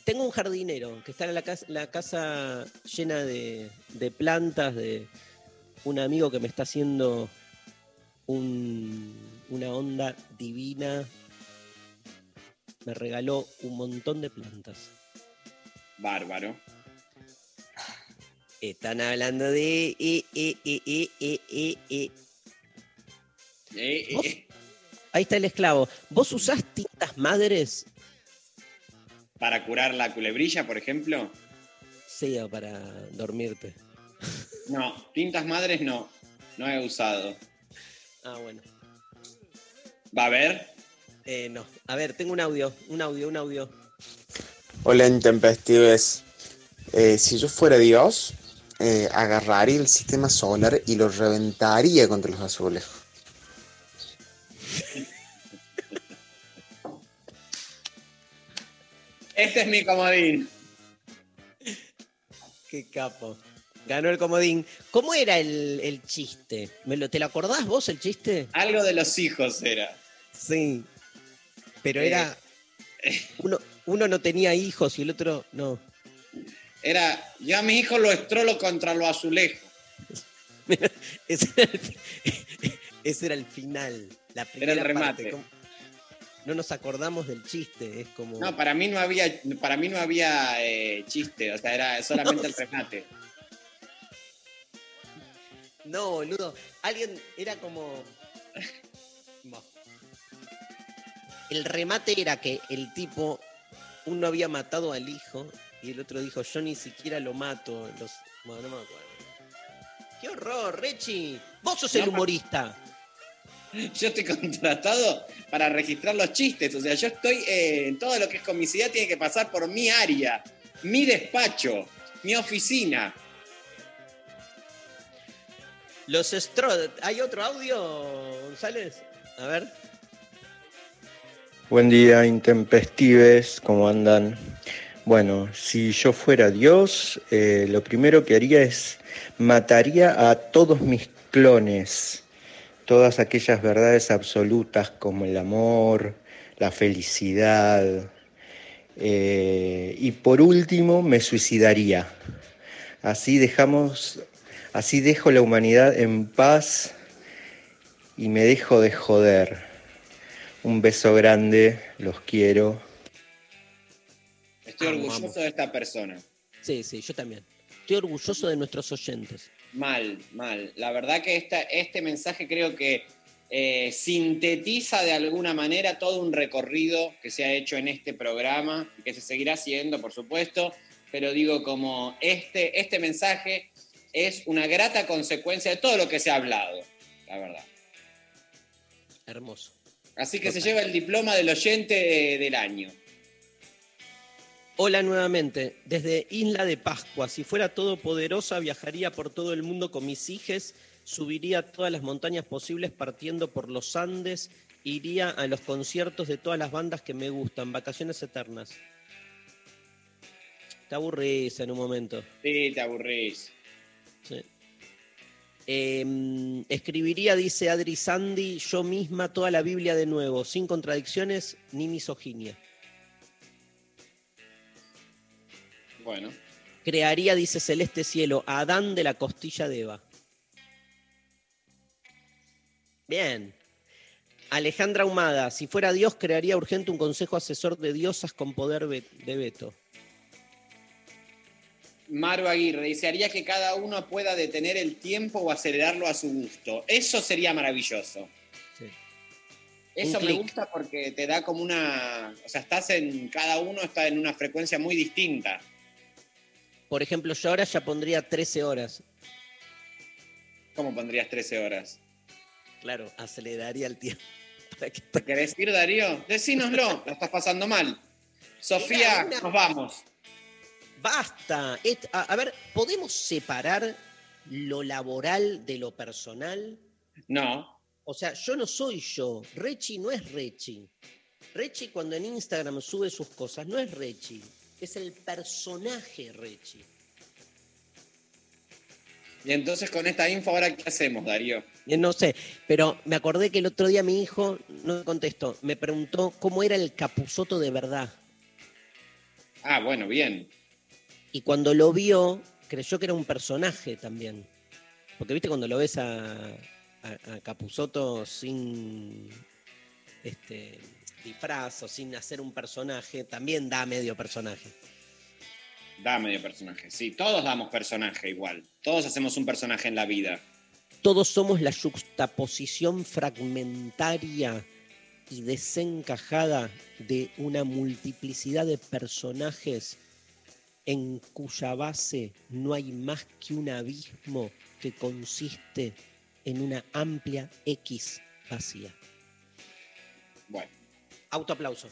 Tengo un jardinero que está en la casa, la casa llena de, de plantas, de un amigo que me está haciendo un- una onda divina. Me regaló un montón de plantas.
Bárbaro.
Están hablando de... Ahí está el esclavo. ¿Vos usás tintas madres?
Para curar la culebrilla, por ejemplo.
Sí, o para dormirte.
No, tintas madres no. No he usado.
Ah, bueno.
¿Va a haber?
Eh, no. A ver, tengo un audio, un audio, un audio.
Hola intempestives. Eh, si yo fuera Dios, eh, agarraría el sistema solar y lo reventaría contra los azules.
Este es mi comodín.
Qué capo. Ganó el comodín. ¿Cómo era el, el chiste? ¿Me lo, ¿Te lo acordás vos el chiste?
Algo de los hijos era.
Sí. Pero
Eh.
era. <laughs> Uno, uno no tenía hijos y el otro no.
Era, yo a mi hijo lo estrolo contra lo azulejo. <laughs>
Ese era el, <laughs> ese era el final. La primera
remate.
parte. ¿Cómo- No nos acordamos del chiste. Es como.
No, para mí no había, para mí no había eh, chiste, o sea, era solamente el remate.
No, boludo. Alguien era como. El remate era que el tipo, uno había matado al hijo y el otro dijo, yo ni siquiera lo mato. Los... Bueno, no me acuerdo. ¡Qué horror, Rechi! Vos sos el humorista.
Yo estoy contratado para registrar los chistes, o sea, yo estoy eh, en todo lo que es comicidad tiene que pasar por mi área, mi despacho, mi oficina.
Los Strode. ¿Hay otro audio, González? A ver.
Buen día, intempestives, ¿cómo andan? Bueno, si yo fuera Dios, eh, lo primero que haría es mataría a todos mis clones, todas aquellas verdades absolutas como el amor, la felicidad, eh, y por último me suicidaría. Así dejamos, así dejo la humanidad en paz y me dejo de joder. Un beso grande, los quiero.
Estoy
Vamos,
orgulloso de esta persona.
Sí, sí, yo también. Estoy orgulloso de nuestros oyentes.
Mal, mal. La verdad que esta, este mensaje creo que eh, sintetiza de alguna manera todo un recorrido que se ha hecho en este programa y que se seguirá haciendo, por supuesto. Pero digo, como este, este mensaje es una grata consecuencia de todo lo que se ha hablado, la verdad.
Hermoso.
Así que se lleva el diploma del oyente eh, del año.
Hola nuevamente, desde Isla de Pascua. Si fuera todopoderosa, viajaría por todo el mundo con mis hijes, subiría todas las montañas posibles partiendo por los Andes, iría a los conciertos de todas las bandas que me gustan, vacaciones eternas. Te aburrís en un momento.
Sí, te aburrís.
Sí. Eh, escribiría, dice Adri Sandy, yo misma toda la Biblia de nuevo, sin contradicciones ni misoginia.
Bueno,
Crearía, dice Celeste Cielo, a Adán de la costilla de Eva. Bien. Alejandra Humada, si fuera Dios, crearía urgente un consejo asesor de diosas con poder de veto.
Maru Aguirre dice, haría que cada uno pueda detener el tiempo o acelerarlo a su gusto. Eso sería maravilloso.
Sí.
Eso
Un
me gusta porque te da como una... O sea, estás en... Cada uno está en una frecuencia muy distinta.
Por ejemplo, yo ahora ya pondría 13 horas.
¿Cómo pondrías 13 horas?
Claro, aceleraría el tiempo. <laughs> Para que-
¿Te querés ir, Darío? Decínoslo, la estás pasando mal. Sofía,
una-
nos vamos.
Basta. Et- a, a ver, ¿podemos separar lo laboral de lo personal?
No.
O sea, yo no soy yo. Rechi no es Rechi. Rechi cuando en Instagram sube sus cosas no es Rechi. Es el personaje Rechi.
Y entonces con esta info, ¿ahora qué hacemos, Darío?
Eh, No sé, pero me acordé que el otro día mi hijo, no me contestó, me preguntó cómo era el capuzoto de verdad.
Ah, bueno, bien.
Y cuando lo vio, creyó que era un personaje también. Porque viste cuando lo ves a, a, sin este, disfraz o sin hacer un personaje, también da medio personaje.
Da medio personaje. Sí, todos damos personaje igual. Todos hacemos un personaje en la vida.
Todos somos la juxtaposición fragmentaria y desencajada de una multiplicidad de personajes en cuya base no hay más que un abismo que consiste en una amplia X vacía.
Bueno,
Autoaplauso.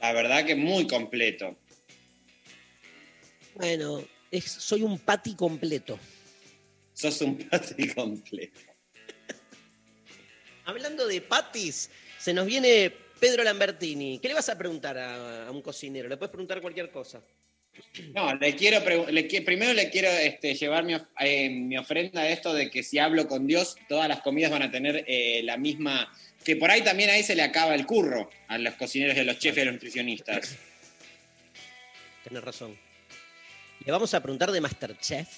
la verdad que muy completo.
Bueno, es- soy un pati completo.
Sos un pati completo. <laughs>
Hablando de patis, se nos viene Pedro Lambertini. ¿Qué le vas a preguntar a, a un cocinero? Le puedes preguntar cualquier cosa.
No, le quiero pregu- le qui- primero le quiero este, llevar mi, of- eh, mi ofrenda a esto de que si hablo con Dios, todas las comidas van a tener eh, la misma. Que por ahí también ahí se le acaba el curro a los cocineros, y a los chefs y a los nutricionistas.
Tenés razón. Le vamos a preguntar de Masterchef.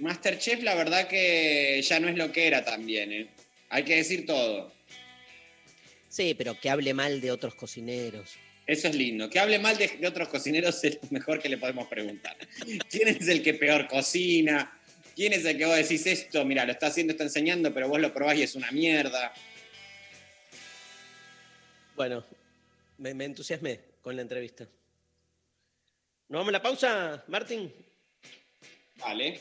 Masterchef, la verdad que ya no es lo que era también, ¿eh? Hay que decir todo.
Sí, pero que hable mal de otros cocineros.
Eso es lindo. Que hable mal de, de otros cocineros <laughs> es lo mejor que le podemos preguntar. ¿Quién es el que peor cocina? ¿Quién es el que vos decís esto? Mira, lo está haciendo, está enseñando, pero vos lo probás y es una mierda.
Bueno, me, me entusiasmé con la entrevista. ¿Nos vamos a la pausa, Martín?
Vale.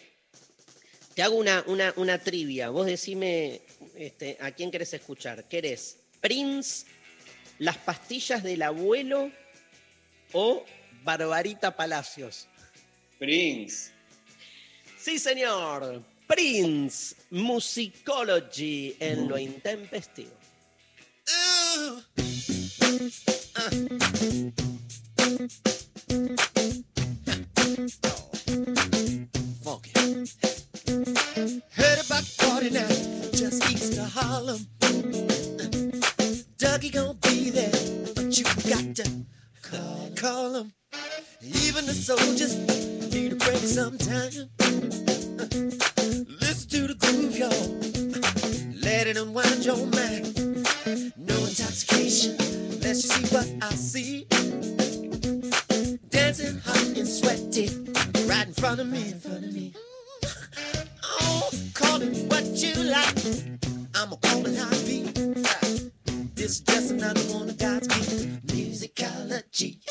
Te hago una, una, una trivia. Vos decime este, a quién querés escuchar. ¿Querés Prince, las pastillas del abuelo o Barbarita Palacios?
Prince.
Sí, señor. Prince, Musicology en lo intempestivo.
funky. Heard about the party now, just east of Harlem. Dougie gonna be there, but you got to call, call him. Even the soldiers need a break sometime. Listen to the groove, y'all. Let it unwind your mind. No intoxication, let's you see what I see. Dancing hot and sweaty, right in front of me, in front of me. Oh, call it what you like. I'ma call it. Is just another one of God's gifts. Musicology.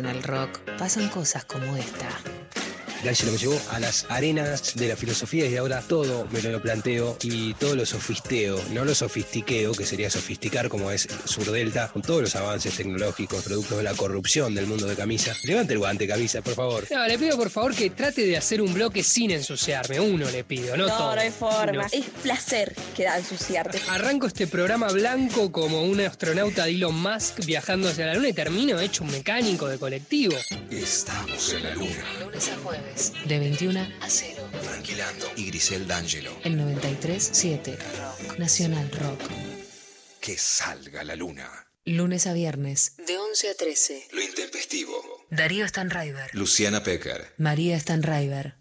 De Nacional Rock pasan cosas como esta.
D'Angelo me llevó a las arenas de la filosofía y ahora todo me lo planteo y todo lo sofisteo, no lo sofistiqueo, que sería sofisticar como es Surdelta, con todos los avances tecnológicos, productos de la corrupción del mundo de camisa. Levante el guante, camisa, por favor.
No, le pido por favor que trate de hacer un bloque sin ensuciarme. Uno le pido, no,
No,
todo.
no hay forma.
No.
Es placer que da ensuciarte.
Arranco este programa blanco como un astronauta de Elon Musk viajando hacia la luna y termino hecho un mecánico de colectivo.
Estamos en la luna.
Lunes a jueves, de 21 a 0.
Tranquilando y Grisel D'Angelo.
El 93.7 Rock. Nacional Rock.
Que salga la luna.
Lunes a viernes, de 11 a 13.
Lo intempestivo.
Darío Stanraiver.
Luciana Pecker.
María Stanraiver.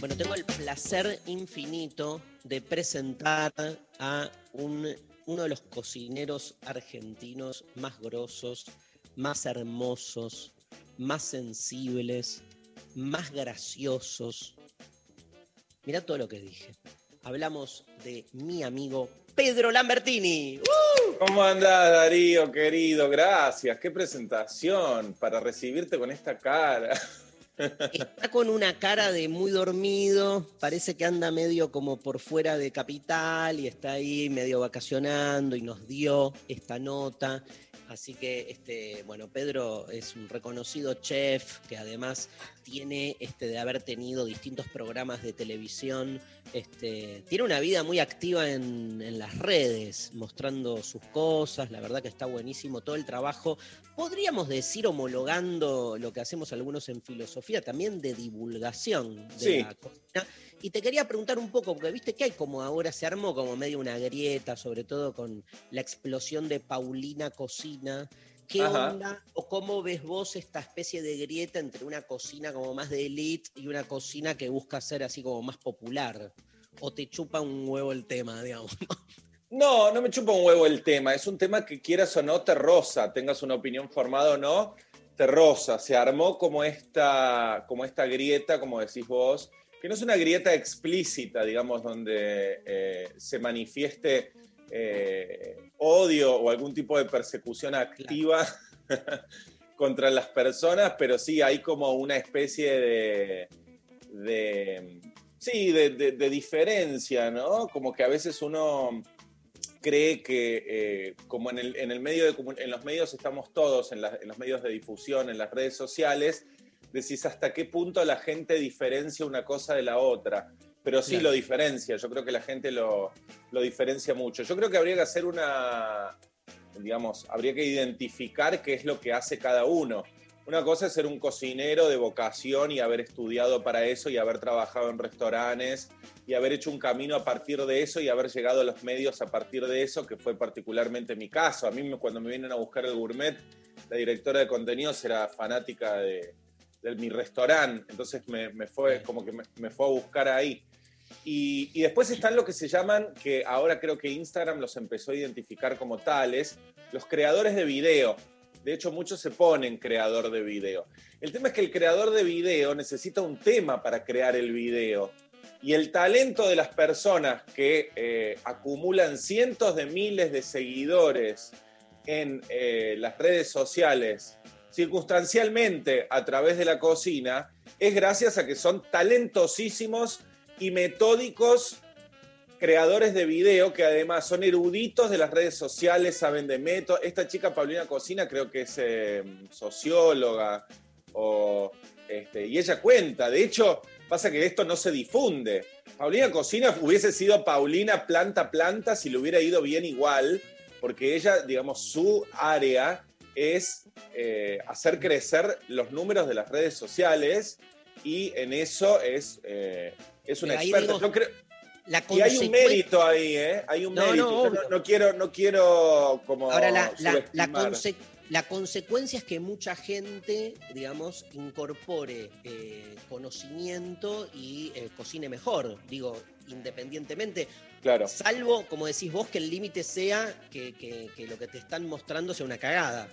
Bueno, tengo el placer infinito de presentar a un- uno de los cocineros argentinos más grosos, más hermosos, más sensibles, más graciosos. Mirá todo lo que dije. Hablamos de mi amigo Pedro Lambertini.
¿Cómo andás, Darío, querido? Gracias. Qué presentación para recibirte con esta cara. <laughs>
Está con una cara de muy dormido, parece que anda medio como por fuera de capital y está ahí medio vacacionando y nos dio esta nota. Así que, este, bueno, Pedro es un reconocido chef que además tiene este, de haber tenido distintos programas de televisión. Este, tiene una vida muy activa en, en las redes, mostrando sus cosas. La verdad que está buenísimo todo el trabajo. Podríamos decir, homologando lo que hacemos algunos en filosofía, también de divulgación de
Sí.
la cocina. Y te quería preguntar un poco, porque viste que hay como ahora se armó como medio una grieta, sobre todo con la explosión de Paulina Cocina. ¿Qué
Ajá.
onda o cómo ves vos esta especie de grieta entre una cocina como más de elite y una cocina que busca ser así como más popular? ¿O te chupa un huevo el tema, digamos? <laughs>
No, no me chupa un huevo el tema. Es un tema que quieras o no te roza, tengas una opinión formada o no, te roza. Se armó como esta, como esta grieta, como decís vos, que no es una grieta explícita, digamos, donde eh, se manifieste eh, odio o algún tipo de persecución activa <laughs> contra las personas, pero sí hay como una especie de, sí, de, diferencia, ¿no? Como que a veces uno cree que eh, como en el, en el medio de en los medios estamos todos, en los medios de difusión, en las redes sociales, decís hasta qué punto la gente diferencia una cosa de la otra. Pero sí
Claro.
lo diferencia, yo creo que la gente lo, lo diferencia mucho. Yo creo que habría que hacer una, digamos, habría que identificar qué es lo que hace cada uno. Una cosa es ser un cocinero de vocación y haber estudiado para eso y haber trabajado en restaurantes y haber hecho un camino a partir de eso y haber llegado a los medios a partir de eso, que fue particularmente mi caso. A mí cuando me vienen a buscar el gourmet, la directora de contenidos era fanática de, de mi restaurante, entonces me, me fue como que me, me fue a buscar ahí. Y, y después están lo que se llaman, que ahora creo que Instagram los empezó a identificar como tales, los creadores de video. De hecho, muchos se ponen creador de video. El tema es que el creador de video necesita un tema para crear el video. Y el talento de las personas que eh, acumulan cientos de miles de seguidores en eh, las redes sociales, circunstancialmente a través de la cocina, es gracias a que son talentosísimos y metódicos creadores de video que además son eruditos de las redes sociales, saben de métodos. Esta chica Paulina Cocina creo que es eh, socióloga o, este, y ella cuenta. De hecho, pasa que esto no se difunde. Paulina Cocina hubiese sido Paulina Planta Planta si le hubiera ido bien igual, porque ella, digamos, su área es eh, hacer crecer los números de las redes sociales y en eso es, eh, es
digo,
creo-
La
y hay un mérito ahí, ¿eh? Hay un
No,
mérito.
no,
quiero, no quiero como
Ahora, la, la- la
subestimar.
conse- la consecuencia es que mucha gente, digamos, incorpore eh, conocimiento y eh, cocine mejor, digo, independientemente.
Claro.
Salvo, como decís vos, que el límite sea que, que- que lo que te están mostrando sea una cagada.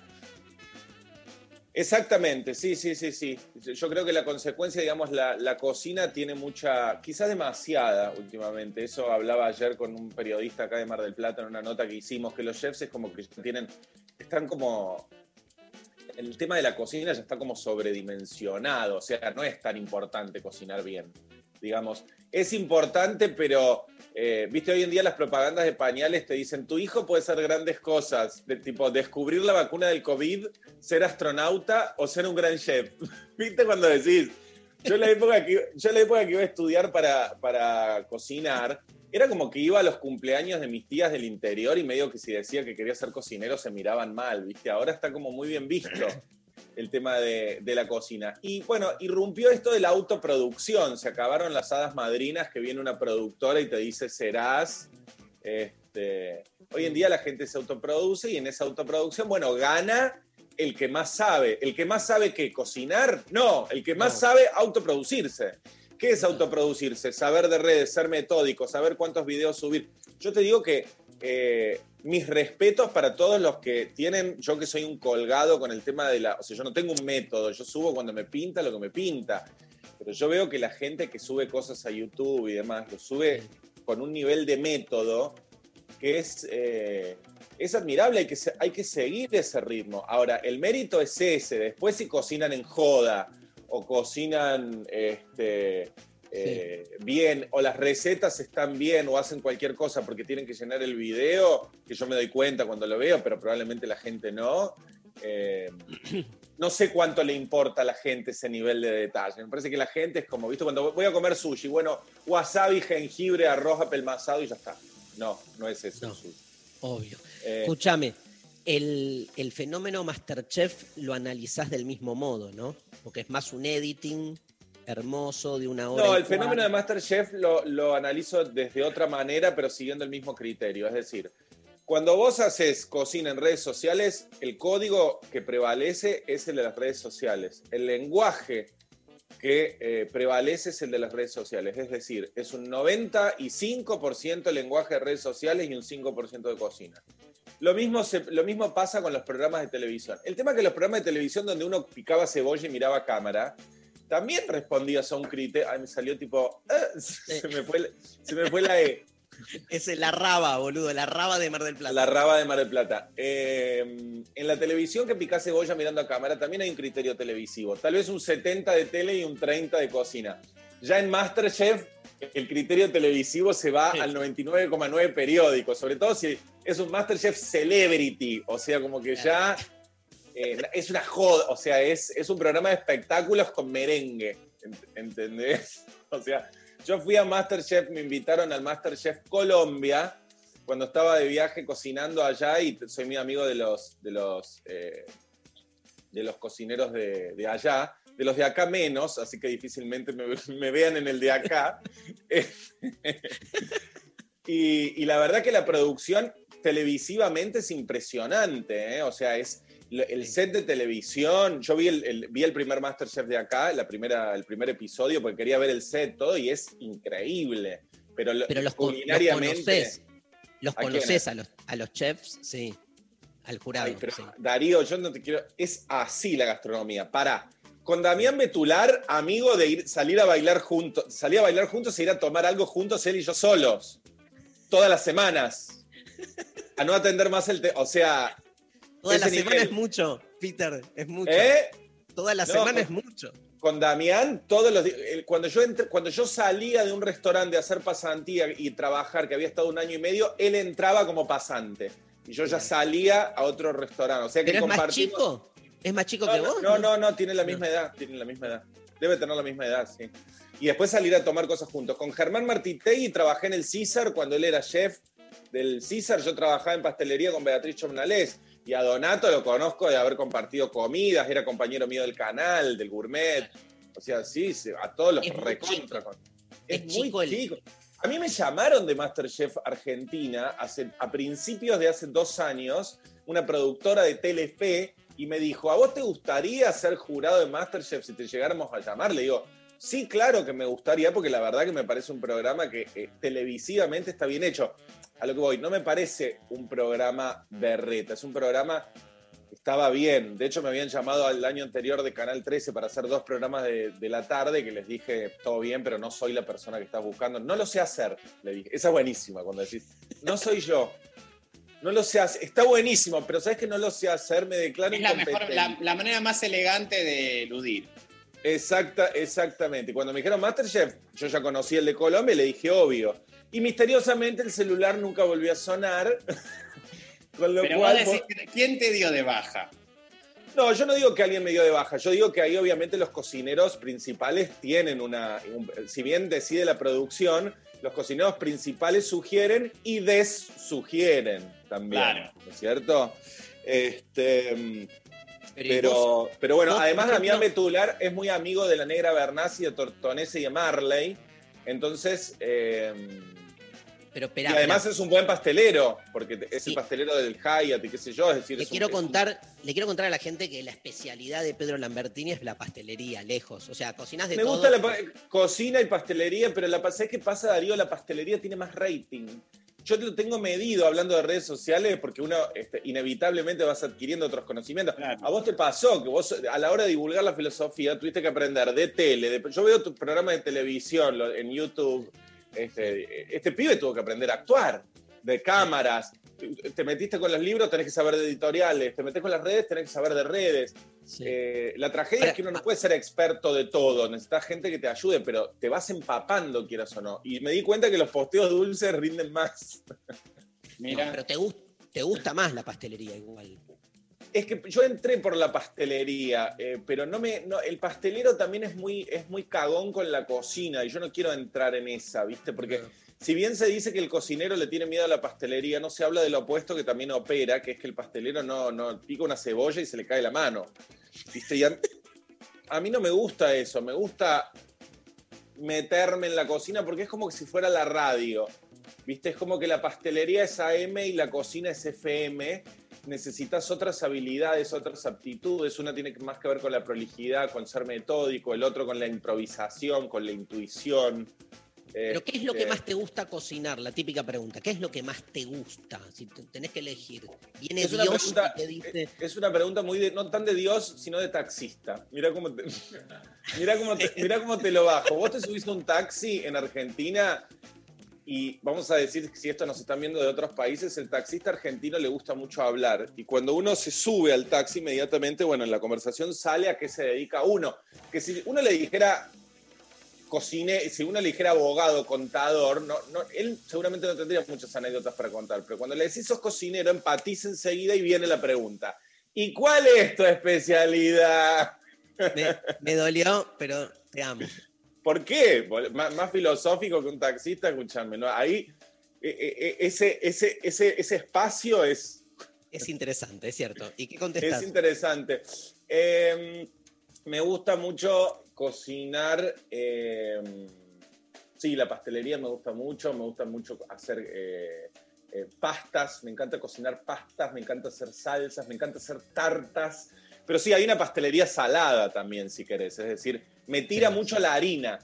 Exactamente, sí, sí, sí, sí. Yo creo que la consecuencia, digamos, la, la cocina tiene mucha, quizás demasiada últimamente. Eso hablaba ayer con un periodista acá de Mar del Plata en una nota que hicimos, que los chefs es como que tienen, están como, el tema de la cocina ya está como sobredimensionado, o sea, no es tan importante cocinar bien, digamos. Es importante, pero, eh, viste, hoy en día las propagandas de pañales te dicen, tu hijo puede hacer grandes cosas, de tipo descubrir la vacuna del COVID, ser astronauta o ser un gran chef. <laughs> ¿Viste cuando decís? Yo en la época que, yo en la época que iba a estudiar para, para cocinar, era como que iba a los cumpleaños de mis tías del interior y medio que si decía que quería ser cocinero se miraban mal, ¿viste? Ahora está como muy bien visto <laughs> el tema de, de la cocina. Y bueno, irrumpió esto de la autoproducción, se acabaron las hadas madrinas que viene una productora y te dice serás. Este, hoy en día la gente se autoproduce y en esa autoproducción, bueno, gana el que más sabe. ¿El que más sabe que cocinar? No, el que más
No.
sabe autoproducirse. ¿Qué es autoproducirse? Saber de redes, ser metódico, saber cuántos videos subir. Yo te digo que eh, mis respetos para todos los que tienen, yo que soy un colgado con el tema de la, o sea, yo no tengo un método, yo subo cuando me pinta lo que me pinta, pero yo veo que la gente que sube cosas a YouTube y demás, lo sube con un nivel de método que es, eh, es admirable, hay que, hay que seguir ese ritmo. Ahora, el mérito es ese, después si cocinan en joda o cocinan este, eh, bien, o las recetas están bien, o hacen cualquier cosa porque tienen que llenar el video, que yo me doy cuenta cuando lo veo, pero probablemente la gente no. eh, no sé cuánto le importa a la gente ese nivel de detalle. Me parece que la gente es como, ¿viste? Cuando voy a comer sushi, bueno, wasabi, jengibre, arroz apelmazado y ya está. No, no es eso. sushi.
Obvio.
Eh,
Escúchame, el, el fenómeno Masterchef lo analizás del mismo modo, ¿no? Porque es más un editing hermoso de una hora.
No, el fenómeno de. Masterchef lo, lo analizo desde otra manera, pero siguiendo el mismo criterio. Es decir, cuando vos haces cocina en redes sociales, el código que prevalece es el de las redes sociales. El lenguaje que eh, prevalece es el de las redes sociales. Es decir, es un 95% el lenguaje de redes sociales y un 5% de cocina. Lo mismo, se- lo mismo pasa con los programas de televisión. El tema es que los programas de televisión donde uno picaba cebolla y miraba cámara, también respondías a un criterio. Ay, me salió tipo. "Ah", <laughs> se, me fue, la- se me fue la E.
Es la raba, boludo, la raba de Mar del Plata.
La raba de Mar del Plata. Eh, en la televisión que pica cebolla mirando a cámara también hay un criterio televisivo. Tal vez un 70 de tele y un 30 de cocina. Ya en Masterchef el criterio televisivo se va al 99,9 periódico, sobre todo si es un Masterchef celebrity, o sea, como que ya Eh, es una joda, o sea, es, es un programa de espectáculos con merengue, ent- ¿entendés? <laughs> O sea, yo fui a Masterchef, me invitaron al Masterchef Colombia cuando estaba de viaje cocinando allá y soy muy amigo de los, de los, eh, de los cocineros de, allá, de los de acá menos, así que difícilmente me, <laughs> vean en el de acá. <laughs> y, la verdad que la producción televisivamente es impresionante, ¿eh? o sea, es el set de televisión. Yo vi el, el- vi el primer Masterchef de acá, la primera, el primer episodio, porque quería ver el set todo y es increíble. Pero,
Pero los,
culinariamente.
conoces. Los
¿A
conoces
quiénes?
a los, a los chefs, sí. Al jurado.
Ay, pero
sí.
Darío, yo no te quiero. Es así la gastronomía. Para. Con Damián Betular, amigo de ir, salir a bailar juntos, salir a bailar juntos e ir a tomar algo juntos, él y yo solos. Todas las semanas. A no atender más el. te- o sea.
Toda la semana
nivel.
es mucho, Peter, es mucho.
¿Eh?
Toda la
No,
semana
con-
es mucho.
Con Damián, todos los Cuando yo, entré- cuando yo salía de un restaurante a hacer pasantía y trabajar, que había estado un año y medio, él entraba como pasante. Y yo ya salía a otro restaurante. O sea que
¿Pero es más
compartimos-
chico? ¿Es más chico
no,
que vos?
No, no, no, tiene la misma edad, tiene la misma edad. Debe tener la misma edad, sí. Y después salir a tomar cosas juntos. Con Germán Martitegui trabajé en el César cuando él era chef del César. Yo trabajaba en pastelería con Beatriz Chomnalés. Y a Donato lo conozco de haber compartido comidas, era compañero mío del canal, del gourmet. O sea, sí, a todos los
Es muy
recontra. con- Es, muy
chico.
A mí me llamaron de Masterchef Argentina hace, a principios de hace dos años, una productora de Telefe, y me dijo, ¿a vos te gustaría ser jurado de Masterchef si te llegáramos a llamar? Le digo, sí, claro que me gustaría, porque la verdad que me parece un programa que eh, televisivamente está bien hecho. A lo que voy, no me parece un programa berreta, es un programa que estaba bien. De hecho, me habían llamado al año anterior de Canal 13 para hacer dos programas de, de la tarde, que les dije, todo bien, pero no soy la persona que estás buscando. No lo sé hacer, le dije. Esa es buenísima cuando decís, no soy yo. No lo sé hacer. Está buenísimo, pero sabes que no lo sé hacer, me declaro
Es la, mejor, la, la manera más elegante de eludir.
Exacta, exactamente. Cuando me dijeron Masterchef, yo ya conocí el de Colombia y le dije obvio. Y misteriosamente el celular nunca volvió a sonar. <laughs> Con lo
Pero
cual,
vos decís, ¿quién te dio de baja?
No, yo no digo que alguien me dio de baja, yo digo que ahí obviamente los cocineros principales tienen una, un- si bien decide la producción, los cocineros principales sugieren y dessugieren también,
Claro.
¿no es cierto? Este,
Pero, ¿y
pero,
vos-
pero bueno,
vos,
además Damián Betular es muy amigo de la Negra Bernasi, de Tortonese y de Marley, entonces... eh,
Pero
y además es un buen pastelero, porque es el pastelero del Hyatt y qué sé yo, es decir,
Le
es un-
quiero
es un-
contar, le quiero contar a la gente que la especialidad de Pedro Lambertini es la pastelería, lejos. O sea, cocinas de
Me
todo.
gusta la cocina y pastelería, pero la, ¿sabes qué pasa, Darío? La pastelería tiene más rating. Yo lo tengo medido hablando de redes sociales porque uno este, inevitablemente vas adquiriendo otros conocimientos. A vos te pasó que vos a la hora de divulgar la filosofía tuviste que aprender de tele. de- yo veo tu programa de televisión lo- en YouTube. Este, este pibe tuvo que aprender a actuar, de cámaras. Te metiste con los libros, tenés que saber de editoriales. Te metés con las redes, tenés que saber de redes. Eh, la tragedia
Ahora,
es que uno no puede ser experto de todo, necesitas gente que te ayude, pero te vas empapando, quieras o no. Y me di cuenta que los posteos dulces rinden más.
No, pero te gusta más la pastelería igual.
Es que yo entré por la pastelería, eh, pero no me, no, el pastelero también es muy, es muy cagón con la cocina y yo no quiero entrar en esa, ¿viste? Porque si bien se dice que el cocinero le tiene miedo a la pastelería, no se habla de lo opuesto que también opera, que es que el pastelero no, no pica una cebolla y se le cae la mano. ¿Viste? Y a, a mí no me gusta eso, me gusta meterme en la cocina porque es como que si fuera la radio. ¿Viste? Es como que la pastelería es AM y la cocina es FM. Necesitas otras habilidades, otras aptitudes. Una tiene más que ver con la prolijidad, con ser metódico, el otro con la improvisación, con la intuición.
Pero ¿qué es lo que
Este,
más te gusta cocinar? La típica pregunta. ¿Qué es lo que más te gusta? Si te- tenés que elegir. Viene
Es una, pregunta,
y te dice...
es una pregunta muy de, no tan de Dios, sino de taxista. Mira cómo te, <laughs> mira cómo te, cómo te lo bajo. Vos te subís a un taxi en Argentina y vamos a decir, si esto nos están viendo de otros países, el taxista argentino le gusta mucho hablar. Y cuando uno se sube al taxi, inmediatamente, bueno, en la conversación sale a qué se dedica uno. Que si uno le dijera cocine, si uno le dijera abogado, contador, no, no, él seguramente no tendría muchas anécdotas para contar, pero cuando le decís sos cocinero, empatiza enseguida y viene la pregunta. ¿Y cuál es tu especialidad?
Me, me dolió, pero te amo. <laughs>
¿Por qué? Más, más filosófico que un taxista, escúchame, ¿no? Ahí, eh, eh, eh, ese, ese, ese, ese espacio es,
Es interesante, es cierto. ¿Y qué
es
contestas?
interesante. Eh, me gusta mucho cocinar. eh, sí, la pastelería me gusta mucho. Me gusta mucho hacer eh, pastas. Me encanta cocinar pastas. Me encanta hacer salsas. Me encanta hacer tartas. Pero sí, hay una pastelería salada también, si querés. Es decir, me tira mucho la harina,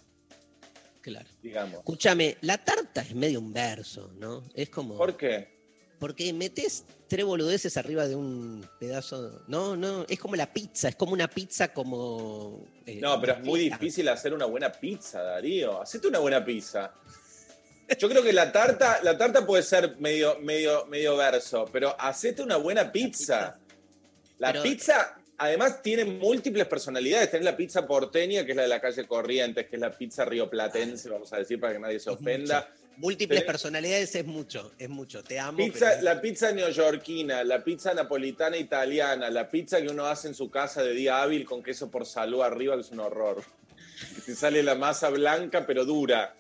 Claro.
digamos.
Escúchame, la tarta es medio un verso, ¿no? Es como.
¿Por qué?
Porque metes tres boludeces arriba de un pedazo. No, no, es como la pizza, es como una pizza como. eh,
No, pero es muy difícil hacer una buena pizza, Darío. Hacete una buena pizza. Yo creo que la tarta, la tarta puede ser medio, medio, medio verso, pero hacete una buena pizza. La pizza, además, tiene múltiples personalidades. Tenés la pizza porteña, que es la de la calle Corrientes, que es la pizza rioplatense, vamos a decir, para que nadie se ofenda.
Múltiples
Tenés-
personalidades es mucho, es mucho. Te amo.
Pizza,
pero-
La pizza neoyorquina, la pizza napolitana italiana, la pizza que uno hace en su casa de día hábil con queso por salud arriba, que es un horror. Y te sale la masa blanca pero dura,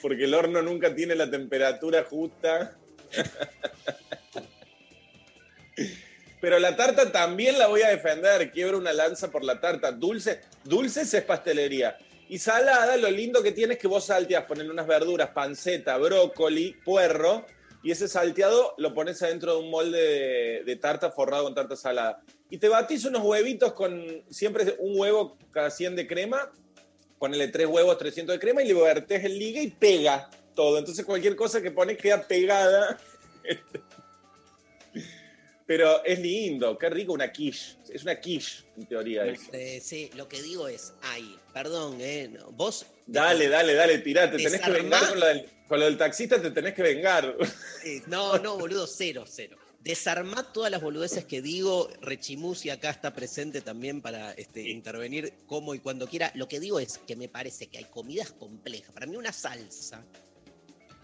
porque el horno nunca tiene la temperatura justa. <laughs> Pero la tarta también la voy a defender, quiebro una lanza por la tarta. Dulce, dulces es pastelería. Y salada, lo lindo que tiene es que vos salteas, ponen unas verduras, panceta, brócoli, puerro, y ese salteado lo pones adentro de un molde de, tarta forrado con tarta salada. Y te batís unos huevitos con siempre un huevo cada 100 de crema, ponele tres huevos, 300 de crema y le vertés el ligue y pega todo. Entonces cualquier cosa que pones queda pegada. <laughs> Pero es lindo, qué rico una quiche. Es una quiche, en teoría. eso.
Eh, sí, lo que digo es, ay, perdón, eh, no, vos.
Dale, dale, dale, tirate. Tenés que vengar con lo, del, con lo del taxista, te tenés que vengar.
No, no, boludo, cero, cero. Desarmá todas las boludeces que digo. Rechimusi acá está presente también para este, intervenir como y cuando quiera. Lo que digo es que me parece que hay comidas complejas. Para mí una salsa,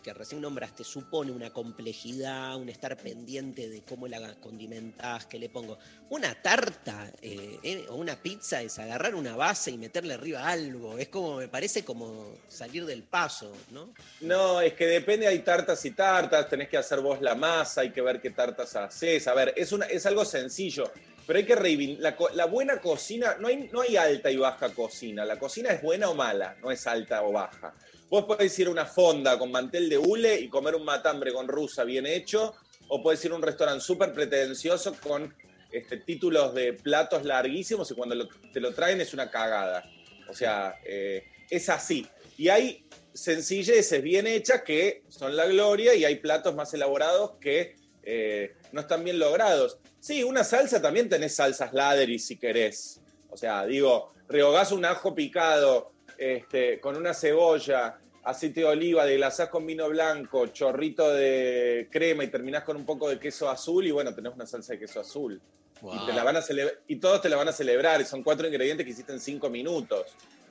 que recién nombraste, supone una complejidad, un estar pendiente de cómo la condimentás, qué le pongo. Una tarta eh, eh, o una pizza es agarrar una base y meterle arriba algo. Es como, me parece como salir del paso, ¿no?
No, es que depende, hay tartas y tartas, tenés que hacer vos la masa, hay que ver qué tartas haces. A ver, es, es algo sencillo, pero hay que reivindicar. La, la buena cocina, no hay, no hay alta y baja cocina. La cocina es buena o mala, no es alta o baja. Vos podés ir a una fonda con mantel de hule y comer un matambre con rusa bien hecho, o podés ir a un restaurante súper pretencioso con este, títulos de platos larguísimos y cuando lo- te lo traen es una cagada. O sea, eh, es así. Y hay sencilleces bien hechas que son la gloria y hay platos más elaborados que eh, no están bien logrados. Sí, una salsa también tenés salsas ladri si querés. O sea, digo, rehogás un ajo picado este, con una cebolla, aceite de oliva, deglasás con vino blanco, chorrito de crema y terminás con un poco de queso azul y bueno, tenés una salsa de queso azul. Y, te la van a y todos te la van a celebrar. y Son cuatro ingredientes que hiciste en cinco minutos.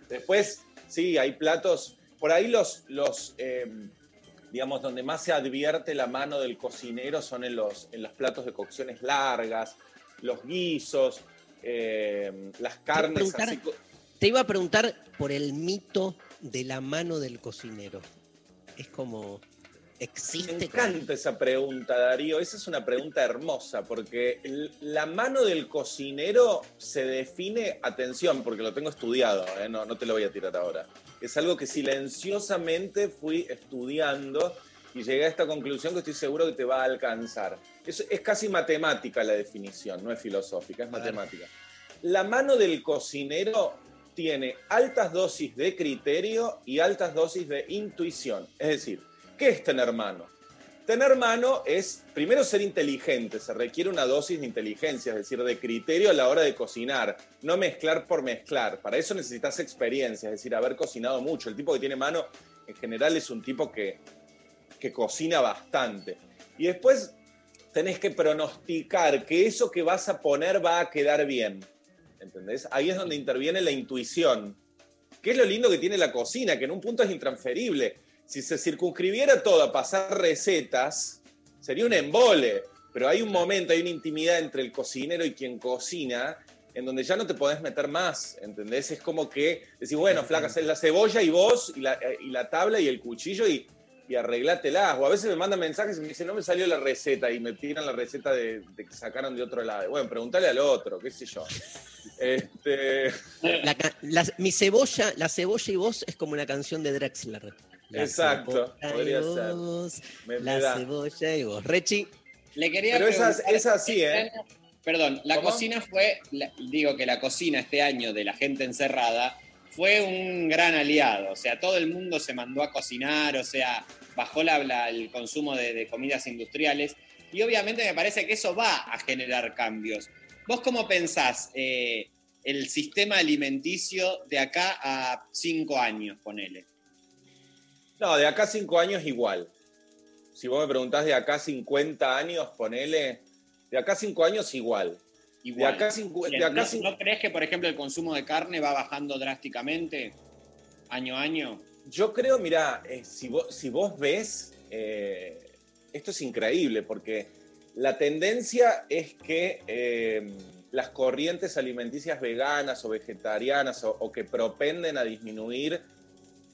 Después, sí, hay platos. Por ahí los, los eh, digamos, donde más se advierte la mano del cocinero son en los, en los platos de cocciones largas, los guisos, eh, las carnes. así
Te iba a preguntar por el mito de la mano del cocinero. Es como.
Me
¿Existe?
encanta esa pregunta, Darío. Esa es una pregunta hermosa, porque la mano del cocinero se define, atención, porque lo tengo estudiado, ¿eh? no, no te lo voy a tirar ahora. Es algo que silenciosamente fui estudiando y llegué a esta conclusión que estoy seguro que te va a alcanzar. Es, es casi matemática la definición, no es filosófica, es matemática. La mano del cocinero tiene altas dosis de criterio y altas dosis de intuición. Es decir, ¿qué es tener mano? Tener mano es, primero, ser inteligente. Se requiere una dosis de inteligencia, es decir, de criterio a la hora de cocinar. No mezclar por mezclar. Para eso necesitas experiencia, es decir, haber cocinado mucho. El tipo que tiene mano, en general, es un tipo que, que cocina bastante. Y después tenés que pronosticar que eso que vas a poner va a quedar bien. ¿Entendés? Ahí es donde interviene la intuición. ¿Qué es lo lindo que tiene la cocina? Que en un punto es intransferible. Si se circunscribiera todo a pasar recetas, sería un embole. pero hay un momento, hay una intimidad entre el cocinero y quien cocina en donde ya no te podés meter más, ¿entendés? Es como que decís, bueno, flaca, la cebolla y vos, y la, eh, y la tabla y el cuchillo, y, y arreglátelas. O a veces me mandan mensajes y me dicen, no me salió la receta, y me tiran la receta de, de que sacaron de otro lado. Bueno, preguntale al otro, qué sé yo. <laughs> Este,
La la- mi cebolla, la cebolla y vos es como una canción de Drexler. La
Exacto, podría ser.
vos,
Me- me
la cebolla y vos. Rechi,
Le quería
Pero es as-
preguntar-
es así, ¿eh?
Perdón, la
¿Cómo?
cocina fue, la- digo que la cocina este año de la gente encerrada fue un gran aliado. O sea, todo el mundo se mandó a cocinar, o sea, bajó el consumo de, de comidas industriales. Y obviamente me parece que eso va a generar cambios. ¿Vos cómo pensás eh, el sistema alimenticio de acá a cinco años, ponele?
No, de acá a cinco años igual. Si vos me preguntás de acá a 50 años, ponele, de acá a cinco años igual.
Igual.
De acá de acá
¿no,
cin-
¿No crees que, por ejemplo, el consumo de carne va bajando drásticamente año a año?
Yo creo, mira, eh, si, vos, si vos ves, eh, esto es increíble porque la tendencia es que eh, las corrientes alimenticias veganas o vegetarianas o, o que propenden a disminuir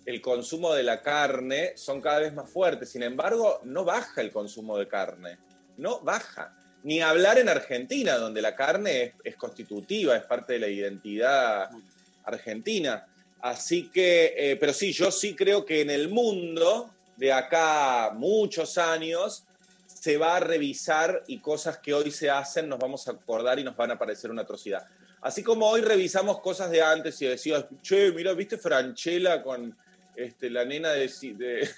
el consumo de la carne son cada vez más fuertes. Sin embargo, no baja el consumo de carne, no baja. Ni hablar en Argentina, donde la carne es, constitutiva, es parte de la identidad argentina. Así que, eh, pero sí, yo sí creo que en el mundo, de acá muchos años, se va a revisar y cosas que hoy se hacen nos vamos a acordar y nos van a parecer una atrocidad. Así como hoy revisamos cosas de antes y decías, che, mira, ¿viste Franchella con este, la nena de,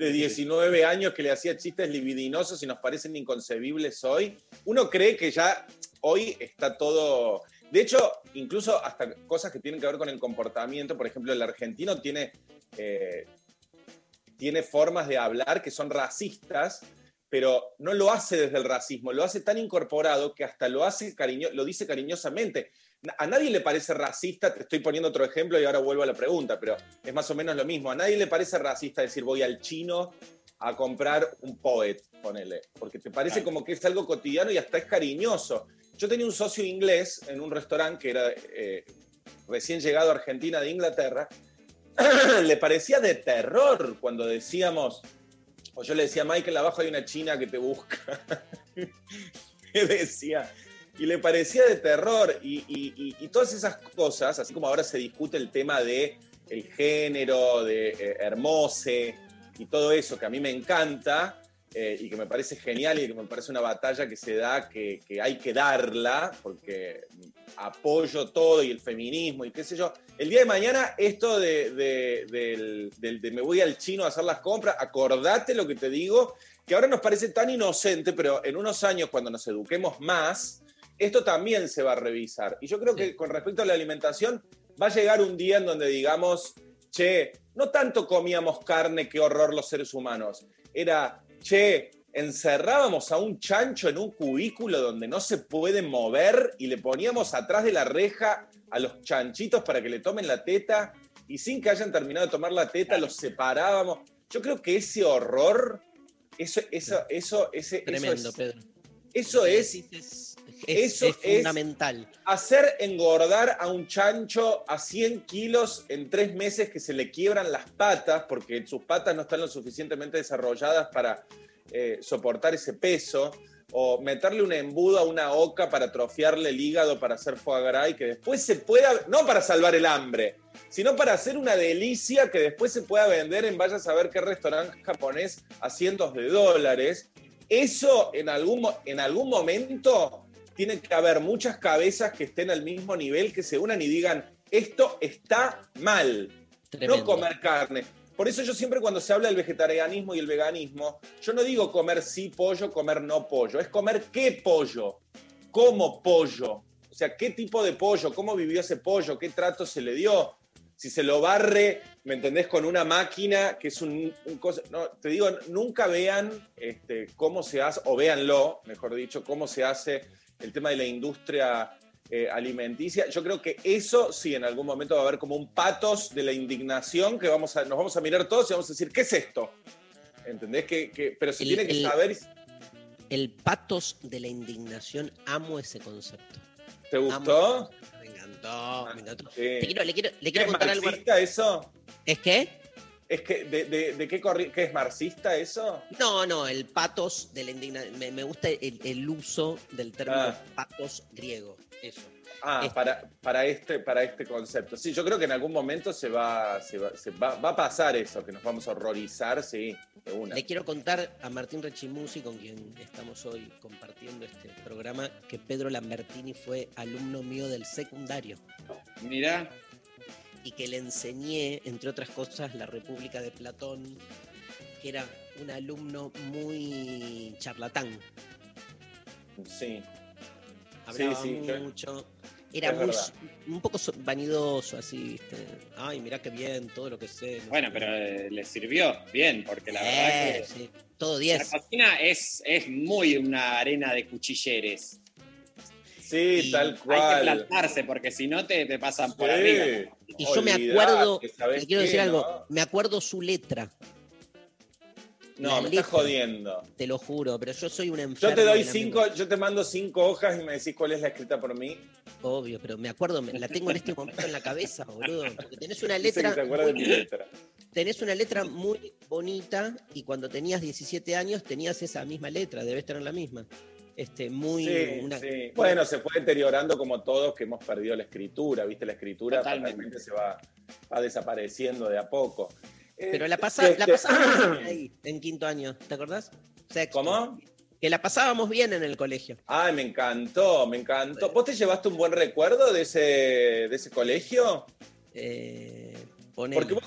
de 19 años que le hacía chistes libidinosos y nos parecen inconcebibles hoy? Uno cree que ya hoy está todo... De hecho, incluso hasta cosas que tienen que ver con el comportamiento, por ejemplo, el argentino tiene, eh, tiene formas de hablar que son racistas, pero no lo hace desde el racismo, lo hace tan incorporado que hasta lo hace cariño, lo dice cariñosamente. A nadie le parece racista, te estoy poniendo otro ejemplo y ahora vuelvo a la pregunta, pero es más o menos lo mismo. A nadie le parece racista decir voy al chino a comprar un poet, ponele, porque te parece como que es algo cotidiano y hasta es cariñoso. Yo tenía un socio inglés en un restaurante que era eh, recién llegado a Argentina de Inglaterra, <clears throat> le parecía de terror cuando decíamos, o yo le decía, Michael, abajo hay una china que te busca. <laughs> me decía, y le parecía de terror. Y- y todas esas cosas, así como ahora se discute el tema de el género, de eh, Hermose y todo eso, que a mí me encanta eh, y que me parece genial y que me parece una batalla que se da, que, que hay que darla, porque apoyo todo y el feminismo y qué sé yo. El día de mañana, esto de, de- del- del- de me voy al chino a hacer las compras, acordate lo que te digo, que ahora nos parece tan inocente, pero en unos años, cuando nos eduquemos más, esto también se va a revisar. Y yo creo que con respecto a la alimentación, va a llegar un día en donde digamos, che, no tanto comíamos carne, qué horror los seres humanos, era, che, encerrábamos a un chancho en un cubículo donde no se puede mover y le poníamos atrás de la reja a los chanchitos para que le tomen la teta y sin que hayan terminado de tomar la teta los separábamos. Yo creo que ese horror, eso, eso, eso, ese, eso
tremendo,
es-
Pedro.
Eso es,
Es,
eso
es
es
fundamental.
hacer engordar a un chancho a 100 kilos en tres meses que se le quiebran las patas porque sus patas no están lo suficientemente desarrolladas para eh, soportar ese peso, o meterle un embudo a una oca para atrofiarle el hígado para hacer foie gras y que después se pueda, no para salvar el hambre, sino para hacer una delicia que después se pueda vender en vaya a saber qué restaurante japonés a cientos de dólares. Eso en algún, en algún momento tiene que haber muchas cabezas que estén al mismo nivel, que se unan y digan, esto está mal,
Tremendo.
no comer carne. Por eso yo siempre cuando se habla del vegetarianismo y el veganismo, yo no digo comer sí pollo, comer no pollo, es comer qué pollo, cómo pollo, o sea, qué tipo de pollo, cómo vivió ese pollo, qué trato se le dio, si se lo barre, ¿me entendés? Con una máquina que es un, un cosa. No, te digo, nunca vean este, cómo se hace, o véanlo, mejor dicho, cómo se hace el tema de la industria eh, alimenticia. Yo creo que eso sí, en algún momento va a haber como un patos de la indignación que vamos a, nos vamos a mirar todos y vamos a decir, ¿qué es esto? ¿Entendés? Que, que- pero se
El-
tiene que
el-
saber.
El patos de la indignación, amo ese concepto.
¿Te gustó?
Amo- Me encantó, me encantó.
Sí.
Te quiero, le quiero, le
¿Qué
quiero
¿Es
contar algo.
eso?
¿Es qué?
¿Es que, de, de- de qué, corri- qué es marxista eso?
No, no, el patos de la indignación. Me, me gusta el, el uso del término
Ah.
patos griego. Eso.
Ah, para, para, este, para este concepto. Sí, yo creo que en algún momento se va, se va, se va, va a pasar eso, que nos vamos a horrorizar, sí, de una.
Le quiero contar a Martín Rechimusi, con quien estamos hoy compartiendo este programa, que Pedro Lambertini fue alumno mío del secundario
Mirá,
y que le enseñé, entre otras cosas, la República de Platón, que era un alumno muy charlatán.
Sí.
Hablaba
Sí,
mucho. Era muy,
verdad.
un poco so- vanidoso, así, ¿viste? Ay, mirá qué bien, todo lo que sé. no
bueno,
sé
pero
qué.
eh, le sirvió bien, porque la verdad
Eh,
que
sí, todo
la
10.
cocina es, es muy una arena de cuchilleres.
Sí,
Y
tal
Hay que
cual.
plantarse, porque si no te, te pasan por
Sí.
arriba.
Y yo me acuerdo,
¿sabés
le quiero
qué,
decir algo,
no?
me acuerdo su letra,
No,
La
me
letra.
estás jodiendo.
te lo juro, pero yo soy un enfermo.
Yo te doy cinco, yo te mando cinco hojas y me decís cuál es la escrita por mí.
Obvio, pero me acuerdo, me- la tengo en este momento en la cabeza, boludo. Porque tenés una <laughs> letra,
de mi letra.
tenés una letra muy bonita y cuando tenías 17 años tenías esa misma letra, debes tener la misma. Este, muy
Sí,
una-
sí. Bueno, se fue deteriorando como todos que hemos perdido la escritura, ¿viste? La escritura
Totalmente.
realmente se va, va desapareciendo de a poco.
Pero la,
Eh,
pasa, la
este-
pasábamos <clears throat> bien ahí, en quinto año, ¿te acordás? Sexto.
¿Cómo?
Que la pasábamos bien en el colegio.
Ay, me encantó, me encantó. ¿Vos te llevaste un buen recuerdo de ese, de ese colegio?
Eh.
Porque vos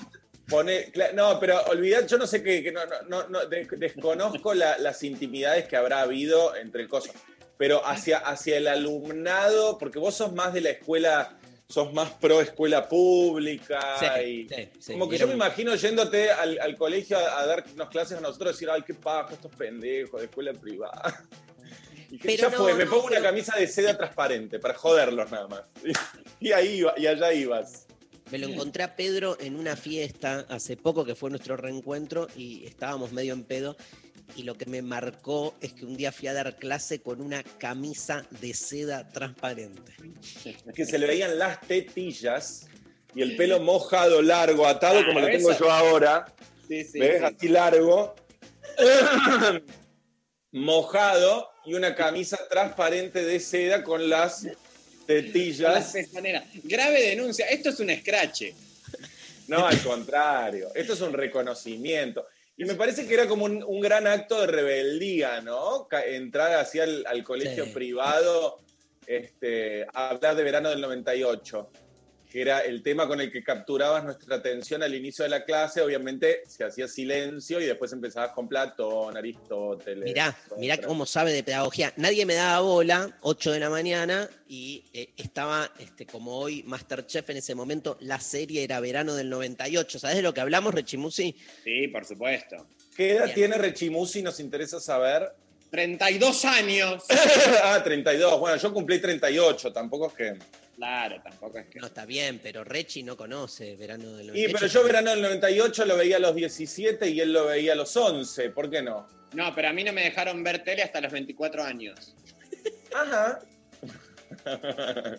pone, cla- no, pero olvidad, yo no sé qué, que no, no, no, no, de- desconozco la- las intimidades que habrá habido entre el coso, pero hacia, hacia el alumnado, porque vos sos más de la escuela, sos más pro escuela pública
Sí,
y
sí, sí,
como que yo me imagino yéndote al, al colegio a, a darnos clases a nosotros decir, ay, qué paja estos pendejos de escuela privada. <laughs> Y que
Pero
ya
no,
fue, me pongo una camisa de seda transparente para joderlos nada más. <laughs> Y, ahí iba, y allá ibas.
Me lo encontré a Pedro en una fiesta hace poco que fue nuestro reencuentro y estábamos medio en pedo. Y lo que me marcó es que un día fui a dar clase con una camisa de seda transparente.
que se le veían las tetillas y el pelo mojado, largo, atado como lo tengo yo ahora.
Sí, sí,
¿Ves?
sí.
Así largo. <clears throat> mojado y una camisa transparente de seda con Las tetillas.
Grave denuncia. Esto es un escrache.
No, al contrario. Esto es un reconocimiento. Y me parece que era como un, un gran acto de rebeldía, ¿no? Entrar hacia al, al colegio
Sí.
privado, este, a hablar de verano del 98, que era el tema con el que capturabas nuestra atención al inicio de la clase. Obviamente se hacía silencio y después empezabas con Platón, Aristóteles.
Mirá, mirá cómo sabe de pedagogía. Nadie me daba bola, 8 de la mañana, y eh, estaba, este, como hoy, Masterchef en ese momento, la serie era verano del 98. ¿Sabes de lo que hablamos, Rechimusi?
Sí, por supuesto.
¿Qué edad
Bien.
tiene Rechimusi? Nos interesa saber.
32 años. <laughs>
ah, 32. Bueno, yo cumplí 38, tampoco es que...
Claro, tampoco es que.
No, está bien, pero Rechi no conoce verano del
Y
98.
pero yo verano del 98 lo veía a los 17 y él lo veía a los 11, ¿por qué no?
No, pero a mí no me dejaron ver tele hasta los 24 años.
Ajá. <laughs>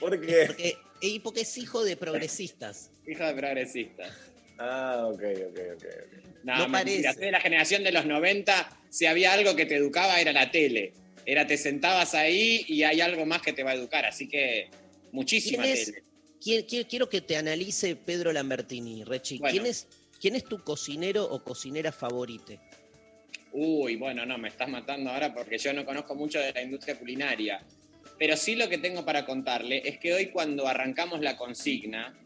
¿Por qué?
Porque, y porque es hijo de progresistas. <laughs>
Hijo de progresista.
Ah, ok, ok, ok.
No,
No parece.
La generación de los 90. Si había algo que te educaba, era la tele. Era te sentabas ahí y hay algo más que te va a educar. Así que muchísima
¿Quién es-
tele.
quiero que te analice Pedro Lambertini, Rechi.
Bueno.
¿Quién, es, ¿Quién es tu cocinero o cocinera favorite?
Uy, bueno, no, me estás matando ahora porque yo no conozco mucho de la industria culinaria. Pero sí lo que tengo para contarle es que hoy cuando arrancamos la consigna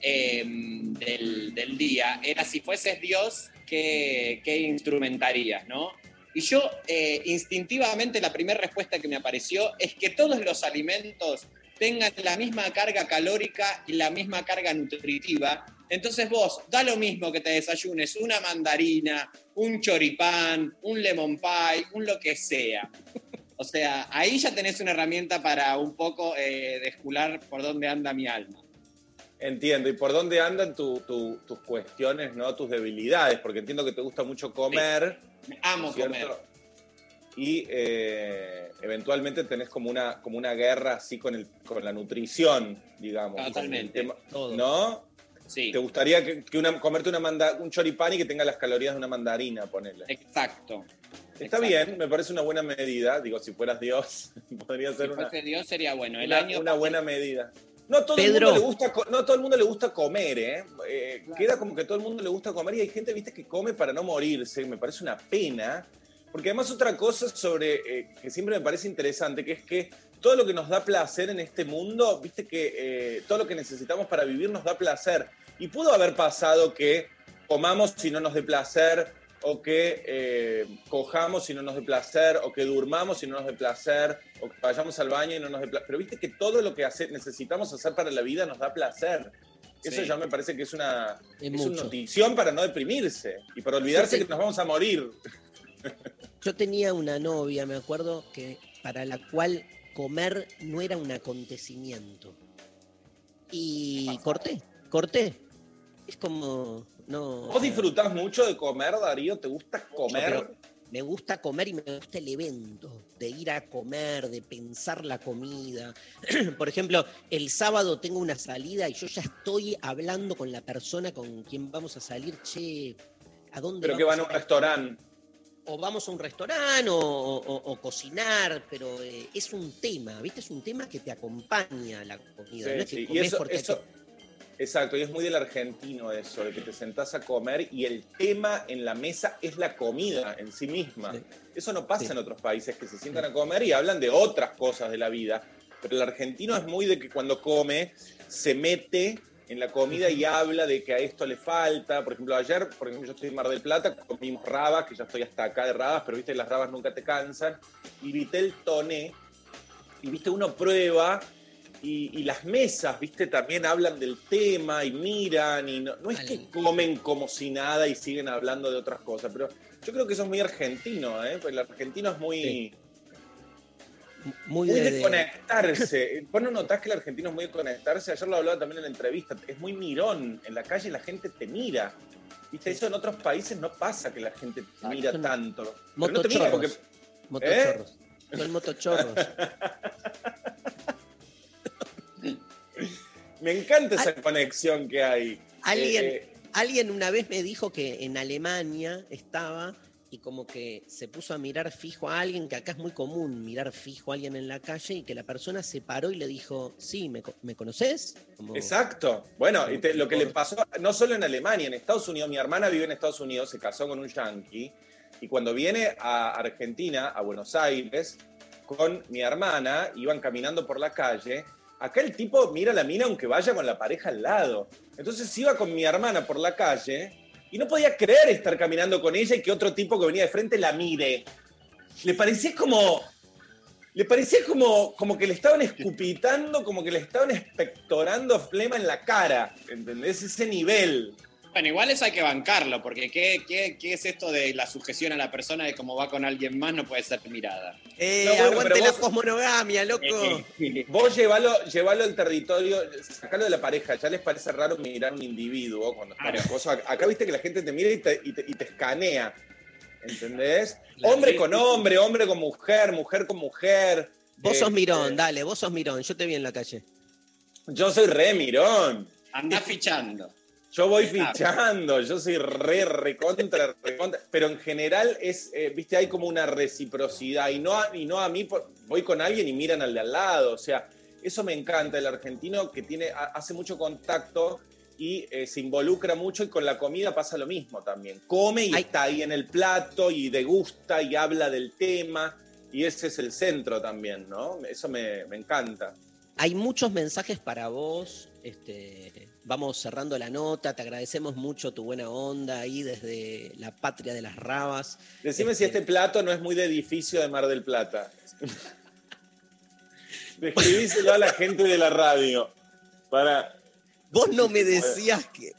eh, del, del día, era si fueses Dios, ¿qué, qué instrumentarías, no? Y yo eh, instintivamente la primera respuesta que me apareció es que todos los alimentos tengan la misma carga calórica y la misma carga nutritiva. Entonces vos, da lo mismo que te desayunes una mandarina, un choripán, un lemon pie, un lo que sea. O sea, ahí ya tenés una herramienta para un poco eh, descular por dónde anda mi alma.
Entiendo. ¿Y por dónde andan tu- tu- tus cuestiones, no? Tus debilidades? Porque entiendo que te gusta mucho comer.
Amo
¿cierto?
comer.
y eh, eventualmente tenés como una, como una guerra así con, el, con la nutrición, digamos.
Totalmente.
El tema-
Todo.
¿No?
Sí.
¿Te gustaría que, que una, comerte una manda- un choripán y que tenga las calorías de una mandarina, ponele?
Exacto.
Está
exacto.
bien, me parece una buena medida. Digo, si fueras Dios, <laughs> podría
Si
ser una,
fuese Dios sería bueno. El
una,
año
una buena medida. No a todo, el mundo le gusta, no a todo el mundo le gusta comer, ¿eh? Eh, Queda como que a todo el mundo le gusta comer y hay gente, viste, que come para no morirse. Me parece una pena. Porque además otra cosa sobre eh, que siempre me parece interesante, que es que todo lo que nos da placer en este mundo, viste que eh, todo lo que necesitamos para vivir nos da placer. Y pudo haber pasado que comamos si no nos dé placer, o que eh, cojamos si no nos dé placer, o que durmamos si no nos dé placer, o que vayamos al baño y no nos dé placer. Pero viste que todo lo que hace- necesitamos hacer para la vida nos da placer. Eso
Sí.
ya me parece que es una,
Es
es una notición para no deprimirse y para olvidarse
te-
que nos vamos a morir. <laughs>
Yo tenía una novia, me acuerdo, que para la cual comer no era un acontecimiento. Y corté, corté. Es como, no.
¿Vos disfrutás mucho de comer, Darío? ¿Te gusta comer?
me gusta comer y me gusta el evento, de ir a comer, de pensar la comida. <clears throat> Por ejemplo, el sábado tengo una salida y yo ya estoy hablando con la persona con quien vamos a salir, che, ¿a dónde
Pero que van a
vamos
un restaurante.
o vamos a un restaurante o, o- o cocinar, pero eh, es un tema, ¿viste? Es un tema que te acompaña la comida.
Sí,
no es que
sí. Y
comés
eso,
porque
eso- exacto, y es muy del argentino eso, de que te sentás a comer y el tema en la mesa es la comida en sí misma.
Sí.
Eso no pasa
Sí.
en otros países que se sientan a comer y hablan de otras cosas de la vida. Pero el argentino es muy de que cuando come se mete en la comida y habla de que a esto le falta. Por ejemplo, ayer, por ejemplo, yo estoy en Mar del Plata, comimos rabas, que ya estoy hasta acá de rabas, pero viste, las rabas nunca te cansan. Y viste el toné, y viste, uno prueba y, y las mesas, viste, también hablan del tema y miran y no, no es que comen como si nada y siguen hablando de otras cosas, pero yo creo que eso es muy argentino, ¿eh? Porque el argentino es muy,
muy,
muy
de-
de,
de-
conectarse. <laughs> Vos no notás que el argentino es muy de conectarse, ayer lo hablaba también en la entrevista, es muy mirón, en la calle la gente te mira. Viste, eso en otros países no pasa que la gente te mira
son
tanto. Pero no te mira
motochorros.
porque
Motochorros. Son motochorros. <laughs>
me encanta esa conexión que hay.
Alguien,
Eh, eh,
alguien una vez me dijo que en Alemania estaba y como que se puso a mirar fijo a alguien, que acá es muy común mirar fijo a alguien en la calle y que la persona se paró y le dijo, sí, ¿me, co- ¿me conoces? Como-
Exacto. Bueno, y te- lo que le pasó, no solo en Alemania, en Estados Unidos, mi hermana vive en Estados Unidos, se casó con un yankee, y cuando viene a Argentina, a Buenos Aires, con mi hermana, iban caminando por la calle, acá el tipo mira la mina aunque vaya con la pareja al lado. Entonces iba con mi hermana por la calle y no podía creer estar caminando con ella y que otro tipo que venía de frente la mire. Le parecía como, le parecía como, como que le estaban escupitando, como que le estaban espectorando flema en la cara. ¿Entendés? Ese nivel.
Bueno, igual eso hay que bancarlo, porque ¿qué, qué, qué es esto de la sujeción a la persona de cómo va con alguien más no puede ser mirada?
Eh,
No, bueno,
aguante la
vos-
posmonogamia, loco. <laughs>
Vos llevalo, llevalo al territorio, sacalo de la pareja. Ya les parece raro mirar a un individuo cuando está cosa. Acá viste que la gente te mira y te, y te- y te escanea. ¿Entendés? Hombre con hombre, hombre con mujer, mujer con mujer.
Vos sos
Eh,
mirón,
eh,
dale, vos sos mirón, yo te vi en la calle.
Yo soy re mirón.
Andá fichando.
Yo voy fichando, yo soy re, recontra, recontra. Pero en general es, eh, viste, hay como una reciprocidad. Y no, a, y no a mí, voy con alguien y miran al de al lado. O sea, eso me encanta, el argentino que tiene, ha- hace mucho contacto y eh, se involucra mucho y con la comida pasa lo mismo también. Come y está ahí en el plato y degusta y habla del tema. Y ese es el centro también, ¿no? Eso me, me encanta.
Hay muchos mensajes para vos. Este, vamos cerrando la nota. Te agradecemos mucho tu buena onda ahí desde la patria de las rabas.
Decime si este plato no es muy de edificio de Mar del Plata. <laughs> Describíselo a la gente de la radio. Para.
Vos no me decías que.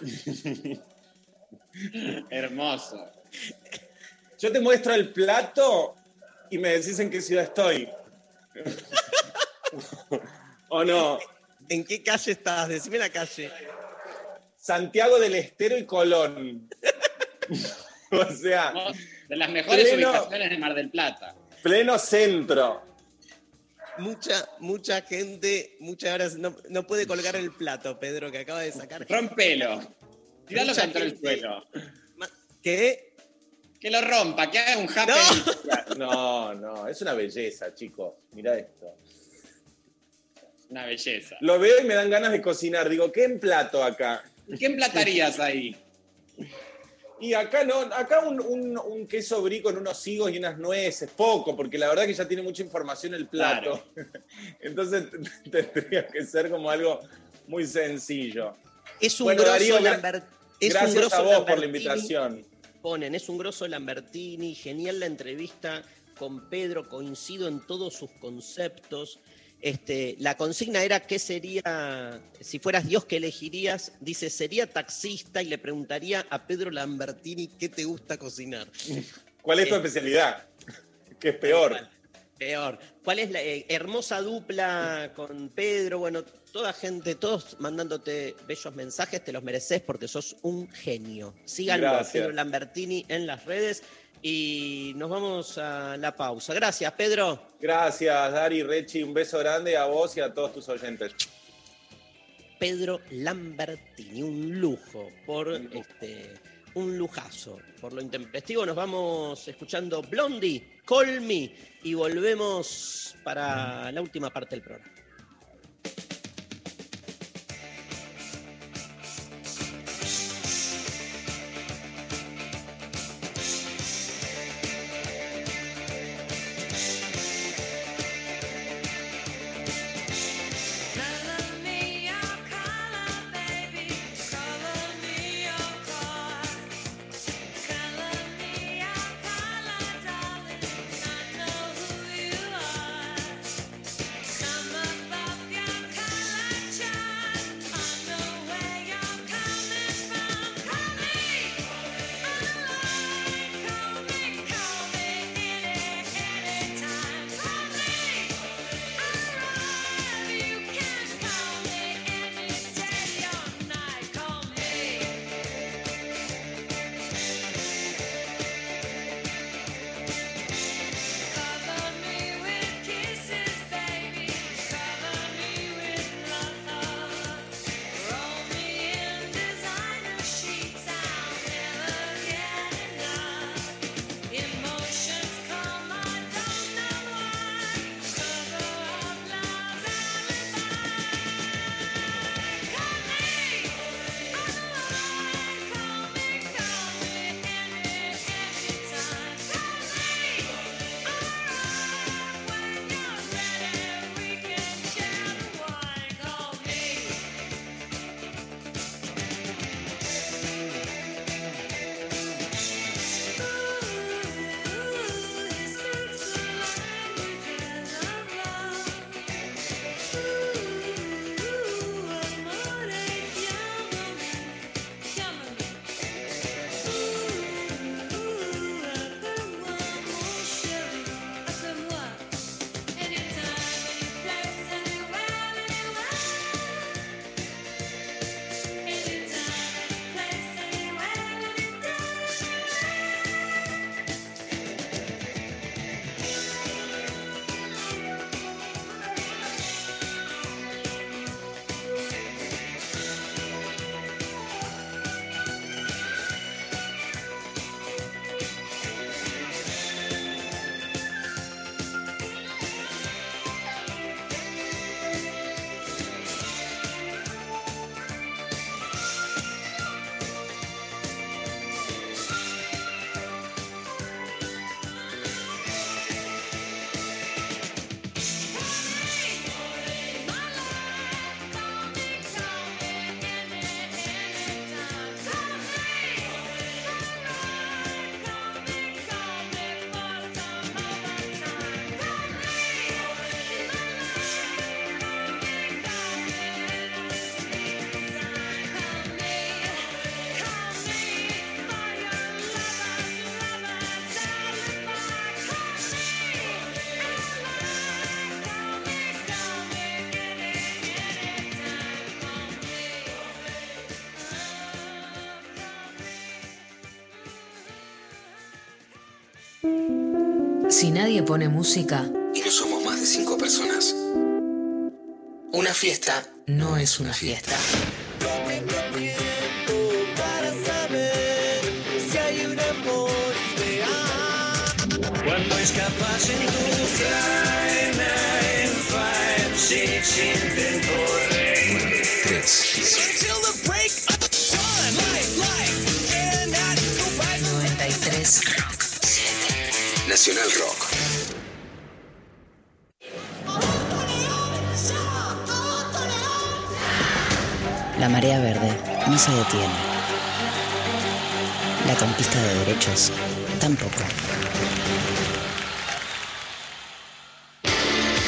<laughs>
Hermoso.
Yo te muestro el plato y me decís en qué ciudad estoy. <laughs> ¿O no?
¿En qué calle estás? Decime la calle.
Santiago del Estero y Colón. <laughs> <laughs> O sea,
De las mejores
Pleno-
ubicaciones de Mar del Plata.
pleno centro.
Mucha, mucha gente, muchas horas no, no puede colgar el plato, Pedro, que acaba de sacar.
Rompelo. Tiralo contra el suelo.
¿Qué?
Que lo rompa, que haga un happy.
No, no, es una belleza, chicos. Mirá esto.
Una belleza.
Lo veo y me dan ganas de cocinar. Digo, ¿qué emplato acá?
¿Qué emplatarías ahí?
Y acá no, acá un, un- un queso brie con unos higos y unas nueces, poco, porque la verdad que ya tiene mucha información el plato. <laughs> Entonces <laughs> tendría que ser como algo muy sencillo.
Es un
Bueno,
grosso
Darío, gra-
Lambert- es un
gracias
grosso
a vos por la
Lambertini.
invitación.
Ponen, es un grosso Lambertini, genial la entrevista con Pedro, coincido en todos sus conceptos. Este, la consigna era qué sería, si fueras Dios, ¿qué elegirías? Dice, sería taxista y le preguntaría a Pedro Lambertini qué te gusta cocinar.
¿Cuál es tu
Eh,
especialidad? Que es peor.
Peor. ¿Cuál es la eh, hermosa dupla con Pedro? Bueno, toda gente, todos mandándote bellos mensajes, te los mereces porque sos un genio. Síganlo, a. Pedro Lambertini en las redes y nos vamos a la pausa. Gracias, Pedro.
Gracias, Dari, Rechi, un beso grande a vos y a todos tus oyentes.
Pedro Lambertini, un lujo por este un lujazo. Por lo intempestivo nos vamos escuchando Blondie, Call Me y volvemos para la última parte del programa.
Si nadie pone música,
Y no somos más de cinco personas.
una fiesta no es una fiesta.
Para saber si hay un amor ideal.
Cuando escapas en tu fly, nine, five, six, intento reír.
3. Nacional Rock.
La marea verde no se detiene. La conquista de derechos tampoco.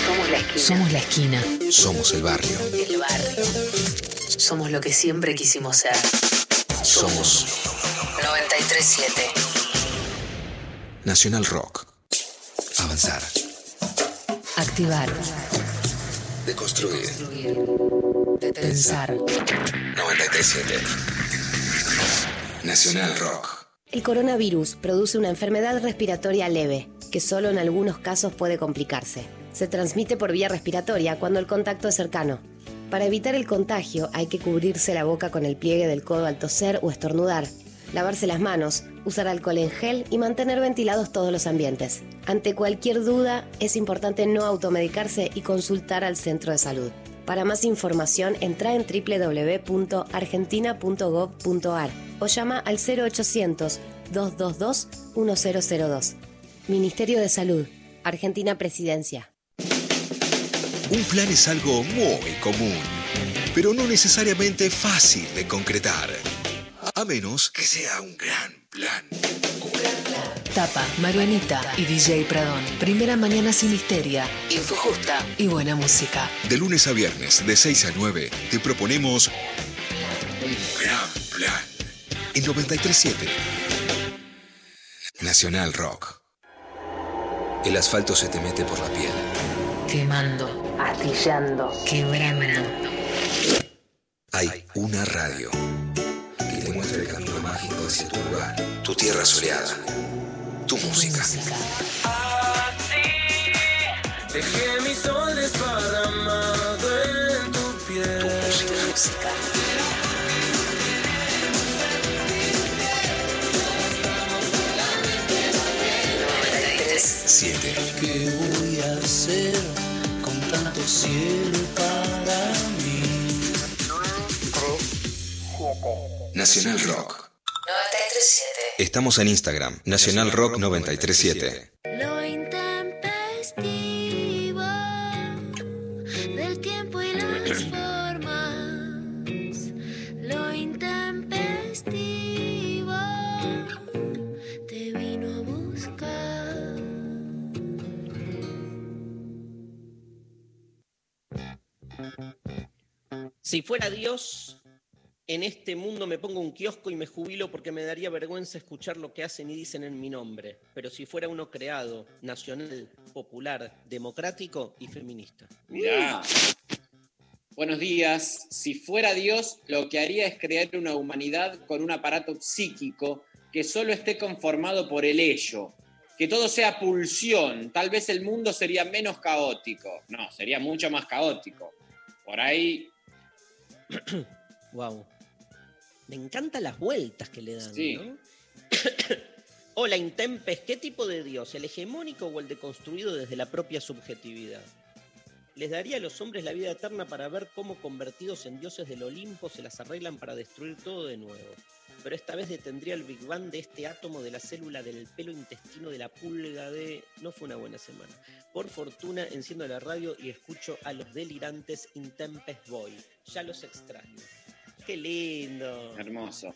Somos la esquina. Somos la esquina.
Somos el barrio.
El barrio. Somos lo que siempre quisimos ser.
Somos
937.
Nacional Rock.
Activar.
Deconstruir.
Pensar.
937. Nacional Rock.
El coronavirus produce una enfermedad respiratoria leve, que solo en algunos casos puede complicarse. Se transmite por vía respiratoria cuando el contacto es cercano. Para evitar el contagio hay que cubrirse la boca con el pliegue del codo al toser o estornudar, lavarse las manos, usar alcohol en gel y mantener ventilados todos los ambientes. Ante cualquier duda, es importante no automedicarse y consultar al centro de salud. Para más información, entra en www.argentina.gov.ar o llama al 0800-222-1002. Ministerio de Salud, Argentina Presidencia.
Un plan es algo muy común, pero no necesariamente fácil de concretar. A menos que sea un gran plan.
Tapa, Marianita y DJ Pradón. Primera mañana sin histeria, info justa y buena música.
De lunes a viernes, de 6 a 9, te proponemos un gran plan. En 937. Nacional Rock. El asfalto se te mete por la piel.
Quemando, astillando, quebrando.
Hay una radio mágico hacia tu lugar, tu tierra soleada, tu música.
Dejé mi sol desparramado en tu piel.
Siete.
¿Qué voy a hacer con tanto cielo para mí?
Nacional Rock.
937.
Estamos en Instagram, Nacional Rock 937.
Lo intempestivo del tiempo y las <clears throat> formas. Lo intempestivo te vino a buscar.
Si fuera Dios, en este mundo me pongo un kiosco y me jubilo porque me daría vergüenza escuchar lo que hacen y dicen en mi nombre. Pero si fuera uno creado, nacional, popular, democrático y feminista.
Mirá. Buenos días. Si fuera Dios, lo que haría es crear una humanidad con un aparato psíquico que solo esté conformado por el ello. Que todo sea pulsión. Tal vez el mundo sería menos caótico. No, sería mucho más caótico. Por ahí, <coughs>
Wow. Me encantan las vueltas que le dan,
Sí.
¿no? <coughs> Hola, Intempes, ¿qué tipo de Dios? ¿El hegemónico o el deconstruido desde la propia subjetividad? Les daría a los hombres la vida eterna para ver cómo convertidos en dioses del Olimpo se las arreglan para destruir todo de nuevo. Pero esta vez detendría el Big Bang de este átomo de la célula del pelo intestino de la pulga de... No fue una buena semana. Por fortuna enciendo la radio y escucho a los delirantes Intempes Boy. Ya los extraño. Qué lindo.
hermoso.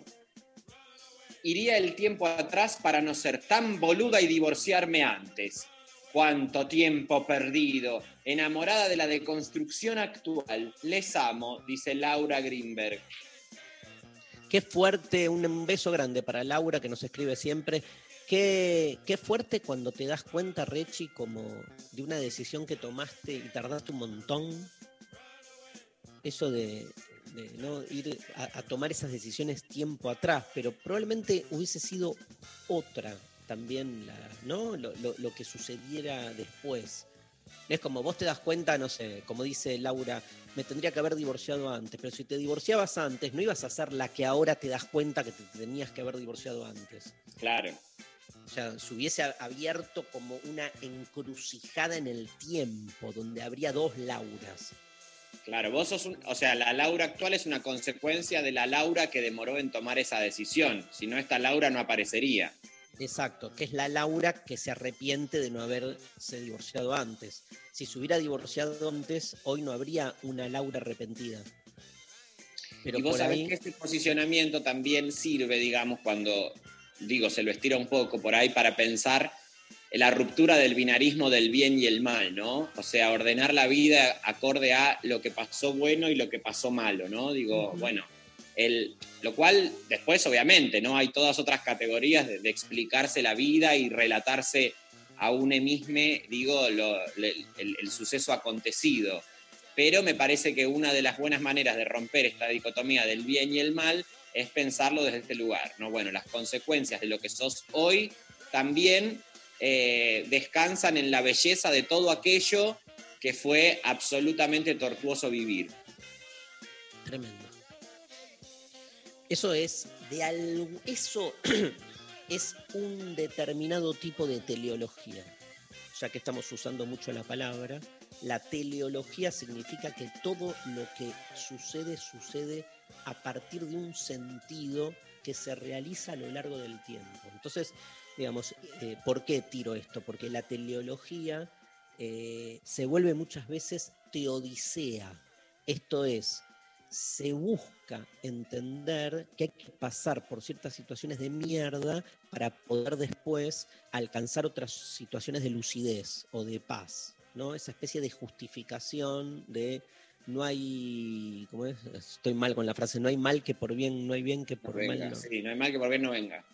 Iría el tiempo atrás para no ser tan boluda y divorciarme antes. Cuánto tiempo perdido. Enamorada de la deconstrucción actual. Les amo, dice Laura Greenberg.
Qué fuerte, un, beso grande para Laura que nos escribe siempre. Qué, qué fuerte cuando te das cuenta, Rechi, como de una decisión que tomaste y tardaste un montón. Eso de, de no ir a, a tomar esas decisiones tiempo atrás, pero probablemente hubiese sido otra también la, ¿no? lo, lo- lo que sucediera después. Es como vos te das cuenta, no sé, como dice Laura, me tendría que haber divorciado antes, pero si te divorciabas antes, no ibas a ser la que ahora te das cuenta que te tenías que haber divorciado antes.
Claro.
O sea, se hubiese abierto como una encrucijada en el tiempo, donde habría dos Lauras.
Claro, vos sos un, o sea, la Laura actual es una consecuencia de la Laura que demoró en tomar esa decisión. Si no, esta Laura no aparecería.
Exacto, que es la Laura que se arrepiente de no haberse divorciado antes. Si se hubiera divorciado antes, hoy no habría una Laura arrepentida. Pero
y vos sabés
ahí,
que este posicionamiento también sirve, digamos, cuando, digo, se lo estira un poco por ahí para pensar en la ruptura del binarismo del bien y el mal, ¿no? O sea, ordenar la vida acorde a lo que pasó bueno y lo que pasó malo, ¿no? Digo, bueno, el, lo cual después, obviamente, ¿no? Hay todas otras categorías de, de explicarse la vida y relatarse a un mismo, digo, lo- el- el suceso acontecido pero me parece que una de las buenas maneras de romper esta dicotomía del bien y el mal es pensarlo desde este lugar, ¿no? Bueno, las consecuencias de lo que sos hoy también eh, descansan en la belleza de todo aquello que fue absolutamente tortuoso vivir.
tremendo. Eso es de algo, eso <clears throat> es un determinado tipo de teleología. Ya que estamos usando mucho la palabra, la teleología significa que todo lo que sucede sucede a partir de un sentido que se realiza a lo largo del tiempo. Entonces, digamos, eh, ¿por qué tiro esto? Porque la teleología eh, se vuelve muchas veces teodicea. Esto es, se busca entender que hay que pasar por ciertas situaciones de mierda para poder después alcanzar otras situaciones de lucidez o de paz, ¿no? Esa especie de justificación de no hay, ¿cómo es? Estoy mal con la frase, no hay mal que por bien, no hay bien que por
Venga,
mal no.
Sí, no hay mal que por bien no venga.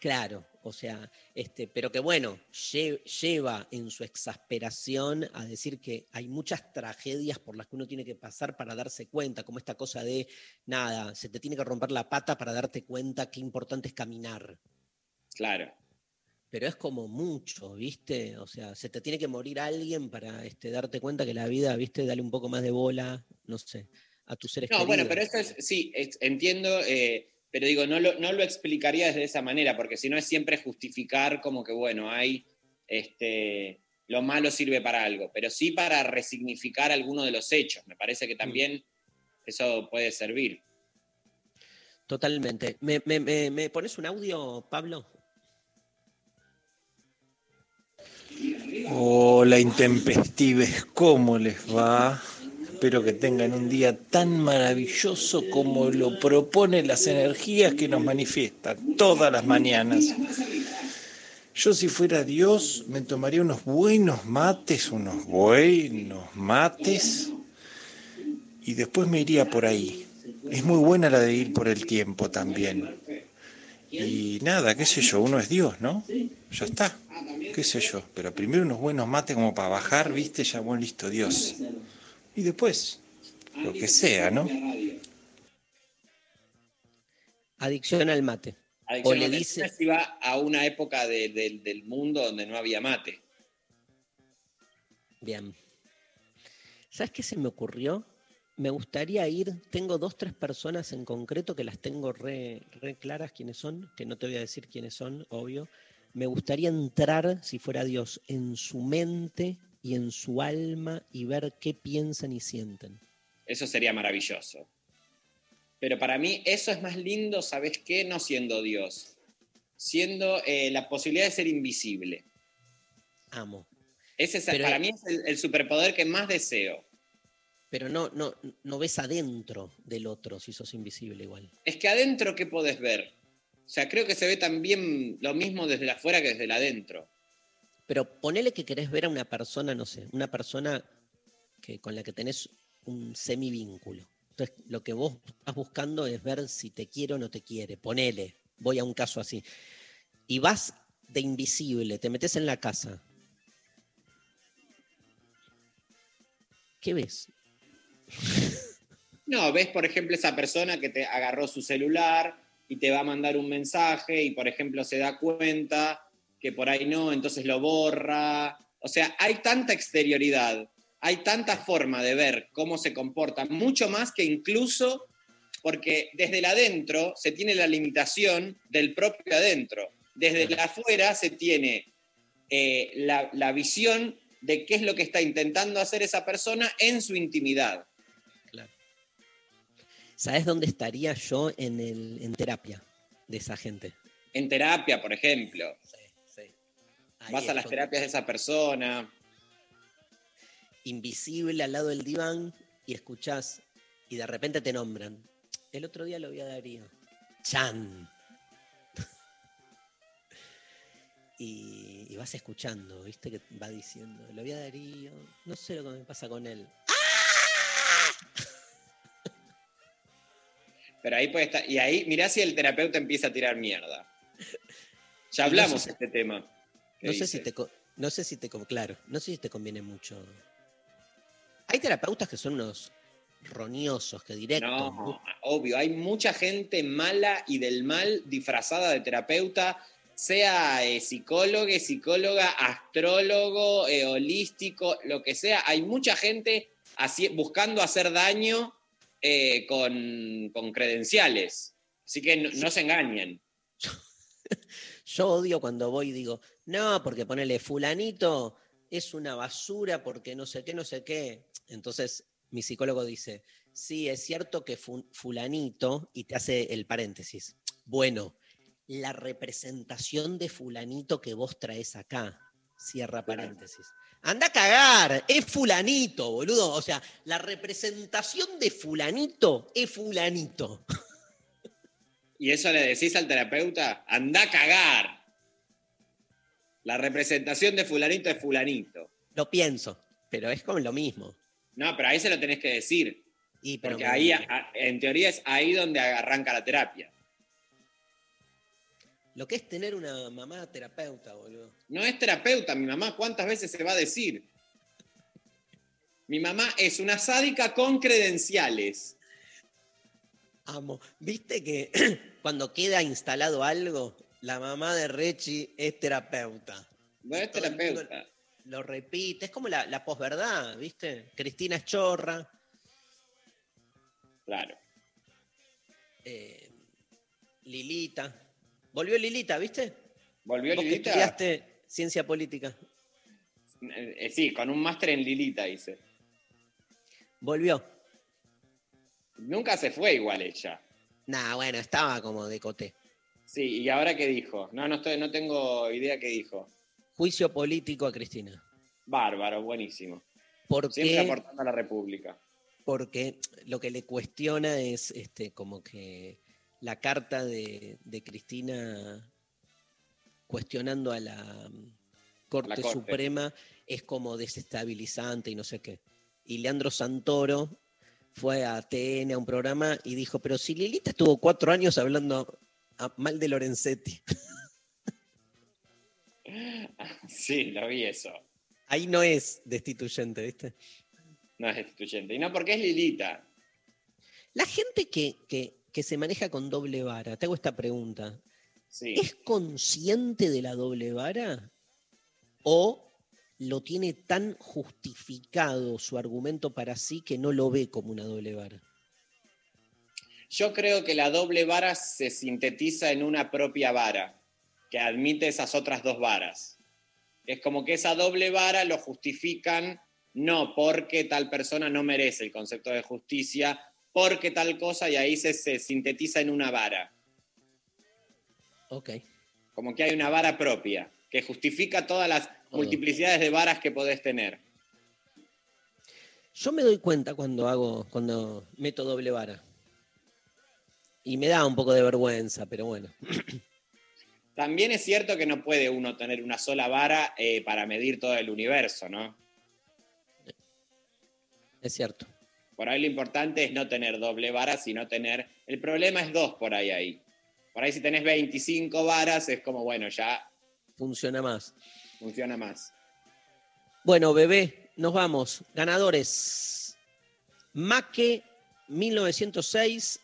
Claro, o sea, este, pero que bueno, lle- lleva en su exasperación a decir que hay muchas tragedias por las que uno tiene que pasar para darse cuenta, como esta cosa de, nada, se te tiene que romper la pata para darte cuenta qué importante es caminar.
Claro.
Pero es como mucho, ¿viste? O sea, se te tiene que morir alguien para este, darte cuenta que la vida, ¿viste? Dale un poco más de bola, no sé, a tus seres
No, bueno, pero eso es, sí, es- entiendo, eh, pero digo, no lo, no lo explicaría desde esa manera, porque si no es siempre justificar como que, bueno, hay, este, lo malo sirve para algo, pero sí para resignificar alguno de los hechos. Me parece
Mm.
que también eso puede servir.
Totalmente. ¿Me, me- me- me pones un audio, Pablo?
Hola intempestives, ¿cómo les va? Espero que tengan un día tan maravilloso como lo proponen las energías que nos manifiestan todas las mañanas. Yo si fuera Dios me tomaría unos buenos mates, unos buenos mates y después me iría por ahí. Es muy buena la de ir por el tiempo también. Y nada, qué sé yo, uno es Dios, ¿no? Ya está, qué sé yo. Pero primero unos buenos mates como para bajar, viste, ya bueno, listo, Dios. Y después, lo que sea, ¿no?
Adicción al mate.
Adicción
o le
al mate.
dice,
Si va a una época de- de- del mundo donde no había mate.
bien. ¿Sabes qué se me ocurrió? Me gustaría ir, tengo dos, tres personas en concreto que las tengo re, re claras quiénes son, que no te voy a decir quiénes son, obvio. Me gustaría entrar, si fuera Dios, en su mente y en su alma y ver qué piensan y sienten.
Eso sería maravilloso. Pero para mí eso es más lindo, ¿sabes qué? No siendo Dios, siendo eh, la posibilidad de ser invisible.
Amo.
Ese es,
Pero-
para mí es el, el superpoder que más deseo.
Pero no, no, no ves adentro del otro si sos invisible igual.
Es que adentro, ¿qué podés ver? O sea, creo que se ve también lo mismo desde afuera que desde el adentro.
Pero ponele que querés ver a una persona, no sé, una persona que, con la que tenés un semivínculo. Entonces, lo que vos estás buscando es ver si te quiere o no te quiere. Ponele, voy a un caso así. Y vas de invisible, te metes en la casa. ¿Qué ves? <laughs>
No, ves, por ejemplo, esa persona que te agarró su celular y te va a mandar un mensaje y, por ejemplo, se da cuenta que por ahí no, entonces lo borra. O sea, hay tanta exterioridad, hay tanta forma de ver cómo se comporta, mucho más que incluso porque desde el adentro se tiene la limitación del propio adentro. Desde el afuera se tiene eh, la, la visión de qué es lo que está intentando hacer esa persona en su intimidad.
¿Sabes dónde estaría yo en, el, en terapia de esa gente?
En terapia, por ejemplo.
Ahí
Vas a las terapias de esa persona.
Invisible al lado del diván y escuchás y de repente te nombran. El otro día lo vi a Darío. Chan. <laughs> Y, y vas escuchando, ¿viste? Que va diciendo, lo vi a Darío, no sé lo que me pasa con él.
Pero ahí puede estar. Y ahí, mirá si el terapeuta empieza a tirar mierda. Ya hablamos de este tema. ¿Qué
No sé, si te, no sé si te, claro, no sé si te conviene mucho. Hay terapeutas que son unos roñosos, que directo.
No, obvio, hay mucha gente mala y del mal disfrazada de terapeuta, sea eh, psicólogo, psicóloga, astrólogo, eh, holístico, lo que sea. Hay mucha gente así, buscando hacer daño eh, con, con credenciales. Así que no, no se engañen. <laughs>
Yo odio cuando voy y digo, no, porque ponele fulanito es una basura porque no sé qué, no sé qué. Entonces mi psicólogo dice, sí, es cierto que fu- fulanito, y te hace el paréntesis. Bueno, la representación de fulanito que vos traes acá, cierra paréntesis. Anda a cagar, es fulanito, boludo. O sea, la representación de fulanito es fulanito.
Y eso le decís al terapeuta, anda a cagar. La representación de fulanito es fulanito.
Lo pienso, pero es como lo mismo.
No, pero ahí se lo tenés que decir.
Y, pero
Porque ahí, a- en teoría, es ahí donde arranca la terapia.
Lo que es tener una mamá terapeuta, boludo.
No es terapeuta, mi mamá, ¿cuántas veces se va a decir? Mi mamá es una sádica con credenciales.
Amo. ¿Viste que <clears throat> cuando queda instalado algo, la mamá de Rechi es terapeuta?
No es
Todo
terapeuta.
Lo repite. Es como la, la posverdad, ¿viste? Cristina es chorra.
Claro.
eh, Lilita. Volvió Lilita, ¿viste?
¿Volvió
Vos que
Lilita?
estudiaste ciencia política.
Eh, eh, sí, con un máster en Lilita, dice.
Volvió.
Nunca se fue igual ella.
Nah, bueno, estaba como de coté.
Sí, ¿y ahora qué dijo? No, no, estoy, no tengo idea qué dijo.
Juicio político a Cristina.
Bárbaro, buenísimo.
¿Por
Siempre
qué?
aportando a la República.
porque lo que le cuestiona es este, como que la carta de, de Cristina cuestionando a la mm, Corte,
La Corte.
Suprema es como desestabilizante y no sé qué. Y Leandro Santoro fue a TN a un programa y dijo, pero si Lilita estuvo cuatro años hablando a- mal de Lorenzetti, <laughs>
Sí, lo vi eso.
ahí no es destituyente, ¿viste?
No es destituyente. Y no porque es Lilita.
La gente que, que- que se maneja con doble vara, te hago esta pregunta.
Sí.
¿Es consciente de la doble vara? ¿O lo tiene tan justificado su argumento para sí que no lo ve como una doble vara?
Yo creo que la doble vara se sintetiza en una propia vara, que admite esas otras dos varas. Es como que esa doble vara lo justifican no porque tal persona no merece el concepto de justicia, porque tal cosa, y ahí se, se sintetiza en una vara.
Ok.
Como que hay una vara propia, que justifica todas las multiplicidades de varas que podés tener.
Yo me doy cuenta cuando hago, cuando meto doble vara. Y me da un poco de vergüenza, pero bueno. <clears throat>
También es cierto que no puede uno tener una sola vara eh, para medir todo el universo, ¿no?
Es cierto.
Por ahí lo importante es no tener doble vara, sino tener... El problema es dos por ahí ahí. Por ahí si tenés 25 varas es como, bueno, ya
Funciona más.
Funciona más.
Bueno, bebé, nos vamos. Ganadores. Maque 1906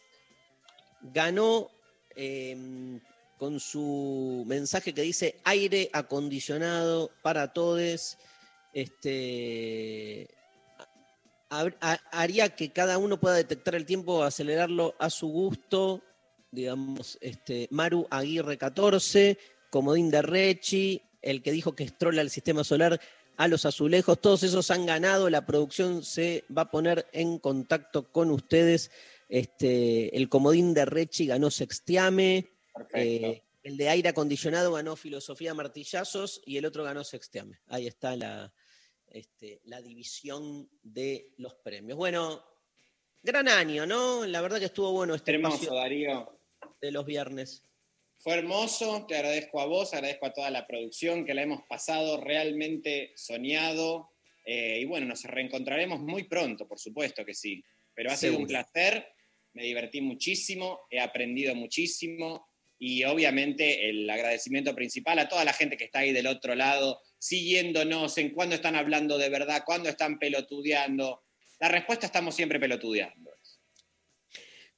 ganó eh, con su mensaje que dice aire acondicionado para todos. Este, ha- ha- haría que cada uno pueda detectar el tiempo, acelerarlo a su gusto. Digamos, este, Maru Aguirre 14, Comodín de Rechi, el que dijo que estrola el sistema solar a los azulejos, todos esos han ganado, la producción se va a poner en contacto con ustedes. Este, el comodín de Rechi ganó Sextiame, eh, el de aire acondicionado ganó Filosofía Martillazos y el otro ganó Sextiame. Ahí está la, este, la división de los premios. Bueno, gran año, ¿no? La verdad que estuvo bueno este
Hermoso, Darío.
de los viernes.
Fue hermoso, te agradezco a vos, agradezco a toda la producción que la hemos pasado realmente soñado. Eh, y bueno, nos reencontraremos muy pronto, por supuesto que sí. Pero ha sido un placer, me divertí muchísimo, he aprendido muchísimo y obviamente el agradecimiento principal a toda la gente que está ahí del otro lado, siguiéndonos en cuándo están hablando de verdad, cuándo están pelotudeando. La respuesta estamos siempre pelotudeando.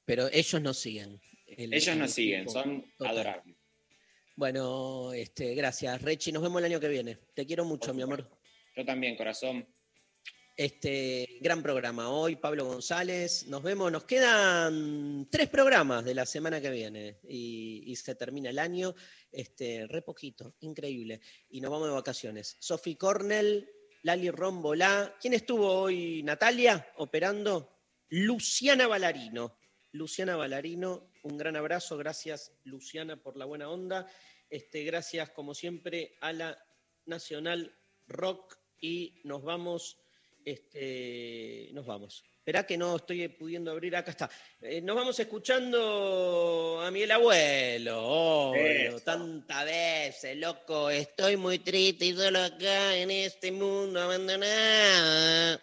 Pero ellos nos siguen. El-
Ellos
el
nos siguen, son
Total.
adorables.
Bueno, este, gracias, Rechi. Nos vemos el año que viene. Te quiero mucho, mi amor.
Yo también, corazón.
Este gran programa hoy, Pablo González. Nos vemos, nos quedan tres programas de la semana que viene y, y se termina el año. Este, re poquito, increíble. Y nos vamos de vacaciones. Sofi Cornell, Lali Rombolá. ¿Quién estuvo hoy? Natalia, operando. Luciana Balarino. Luciana Balarino, un gran abrazo. Gracias, Luciana, por la buena onda. Este, gracias, como siempre, a la Nacional Rock. Y nos vamos este, nos vamos. Esperá que no estoy pudiendo abrir, acá está. Eh, nos vamos escuchando a Miguel Abuelo. obvio,
Eso.
tantas veces, loco. Estoy muy triste y solo acá en este mundo abandonado.